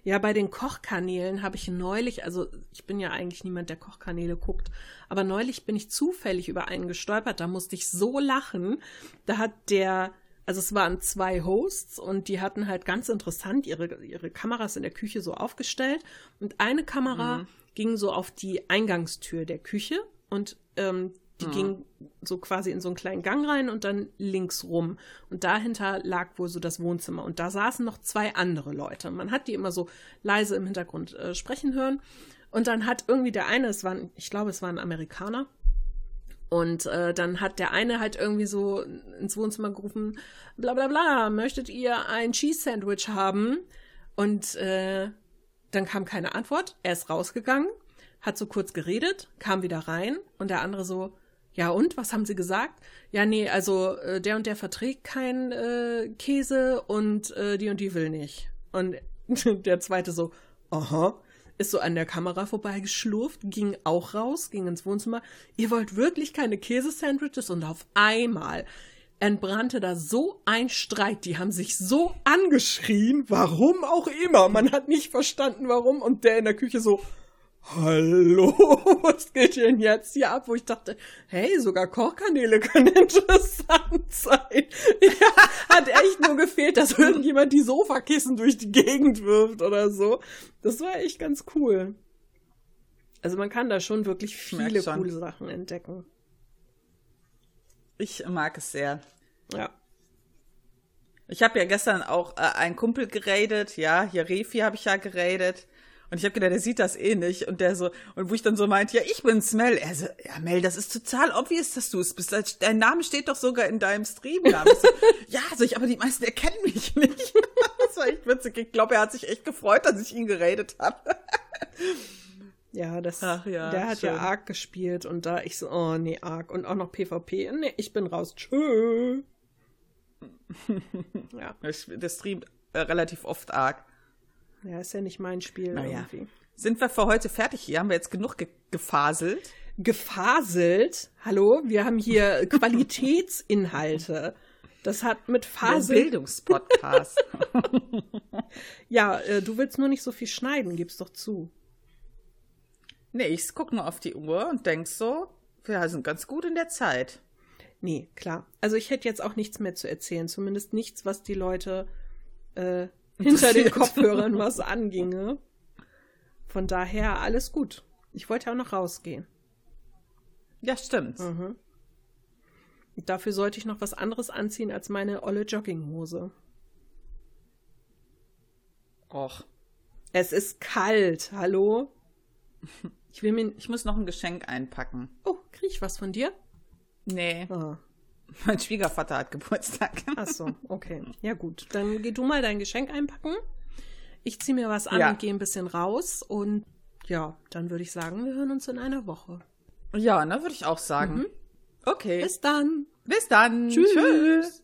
Ja, bei den Kochkanälen habe ich neulich, also ich bin ja eigentlich niemand, der Kochkanäle guckt, aber neulich bin ich zufällig über einen gestolpert, da musste ich so lachen. Da hat der, also es waren zwei Hosts und die hatten halt ganz interessant ihre, ihre Kameras in der Küche so aufgestellt und eine Kamera mhm. ging so auf die Eingangstür der Küche und ähm, die mhm. ging so quasi in so einen kleinen Gang rein und dann links rum. Und dahinter lag wohl so das Wohnzimmer. Und da saßen noch zwei andere Leute. Man hat die immer so leise im Hintergrund äh, sprechen hören. Und dann hat irgendwie der eine, es waren, ich glaube, es waren Amerikaner. Und äh, dann hat der eine halt irgendwie so ins Wohnzimmer gerufen, bla bla bla, möchtet ihr ein Cheese Sandwich haben? Und äh, dann kam keine Antwort. Er ist rausgegangen, hat so kurz geredet, kam wieder rein und der andere so, ja, und? Was haben sie gesagt? Ja, nee, also äh, der und der verträgt keinen äh, Käse und äh, die und die will nicht. Und (laughs) der zweite so, aha, ist so an der Kamera vorbeigeschlurft, ging auch raus, ging ins Wohnzimmer. Ihr wollt wirklich keine Käsesandwiches? Und auf einmal entbrannte da so ein Streit. Die haben sich so angeschrien, warum auch immer. Man hat nicht verstanden, warum. Und der in der Küche so, hallo, (laughs) was geht denn jetzt hier ab? Wo ich dachte, hey, sogar Kochkanäle können (laughs) interessant sein. Ja, hat echt nur gefehlt, dass irgendjemand die Sofakissen durch die Gegend wirft oder so. Das war echt ganz cool. Also man kann da schon wirklich viele coole Sachen entdecken. Ich mag es sehr. Ja. Ich habe ja gestern auch äh, einen Kumpel geradet, ja, hier Refi habe ich ja geradet. Und ich habe gedacht, der sieht das eh nicht. Und der so, und wo ich dann so meinte, ja, ich bin's, Mel. Er so, ja, Mel, das ist total obvious, dass du es bist. Dein Name steht doch sogar in deinem Streamnamen. So, (laughs) ja, so ich, aber die meisten erkennen mich nicht. (laughs) das war echt witzig. Ich glaube, er hat sich echt gefreut, dass ich ihn geredet habe. (laughs) Ja, das, Ach ja, der hat schön. ja Ark gespielt und da ich so, oh nee, Ark und auch noch PvP. Nee, ich bin raus. Tschö. ja. Der streamt äh, relativ oft Ark. Ja, ist ja nicht mein Spiel naja. irgendwie. Sind wir für heute fertig hier? Haben wir jetzt genug ge gefaselt? Gefaselt? Hallo? Wir haben hier (laughs) Qualitätsinhalte. Das hat mit Fasel. Bildungspodcast. (laughs) ja, äh, du willst nur nicht so viel schneiden, gib's doch zu. Nee, ich guck nur auf die Uhr und denk so, wir sind ganz gut in der Zeit. Nee, klar. Also ich hätte jetzt auch nichts mehr zu erzählen, zumindest nichts, was die Leute äh, hinter den Kopfhörern was anginge. Von daher alles gut. Ich wollte auch noch rausgehen. Ja, stimmt. Mhm. Dafür sollte ich noch was anderes anziehen als meine olle Jogginghose. Och. Es ist kalt, hallo? (laughs) Ich will mir, ich muss noch ein Geschenk einpacken. Oh, krieg ich was von dir? Nee. Oh. (laughs) Mein Schwiegervater hat Geburtstag. (laughs) Ach so, okay. Ja gut, dann geh du mal dein Geschenk einpacken. Ich ziehe mir was an ja. und gehe ein bisschen raus und ja, dann würde ich sagen, wir hören uns in einer Woche. Ja, ne, würde ich auch sagen. Mhm. Okay. Bis dann. Bis dann. Tschüss. Tschüss.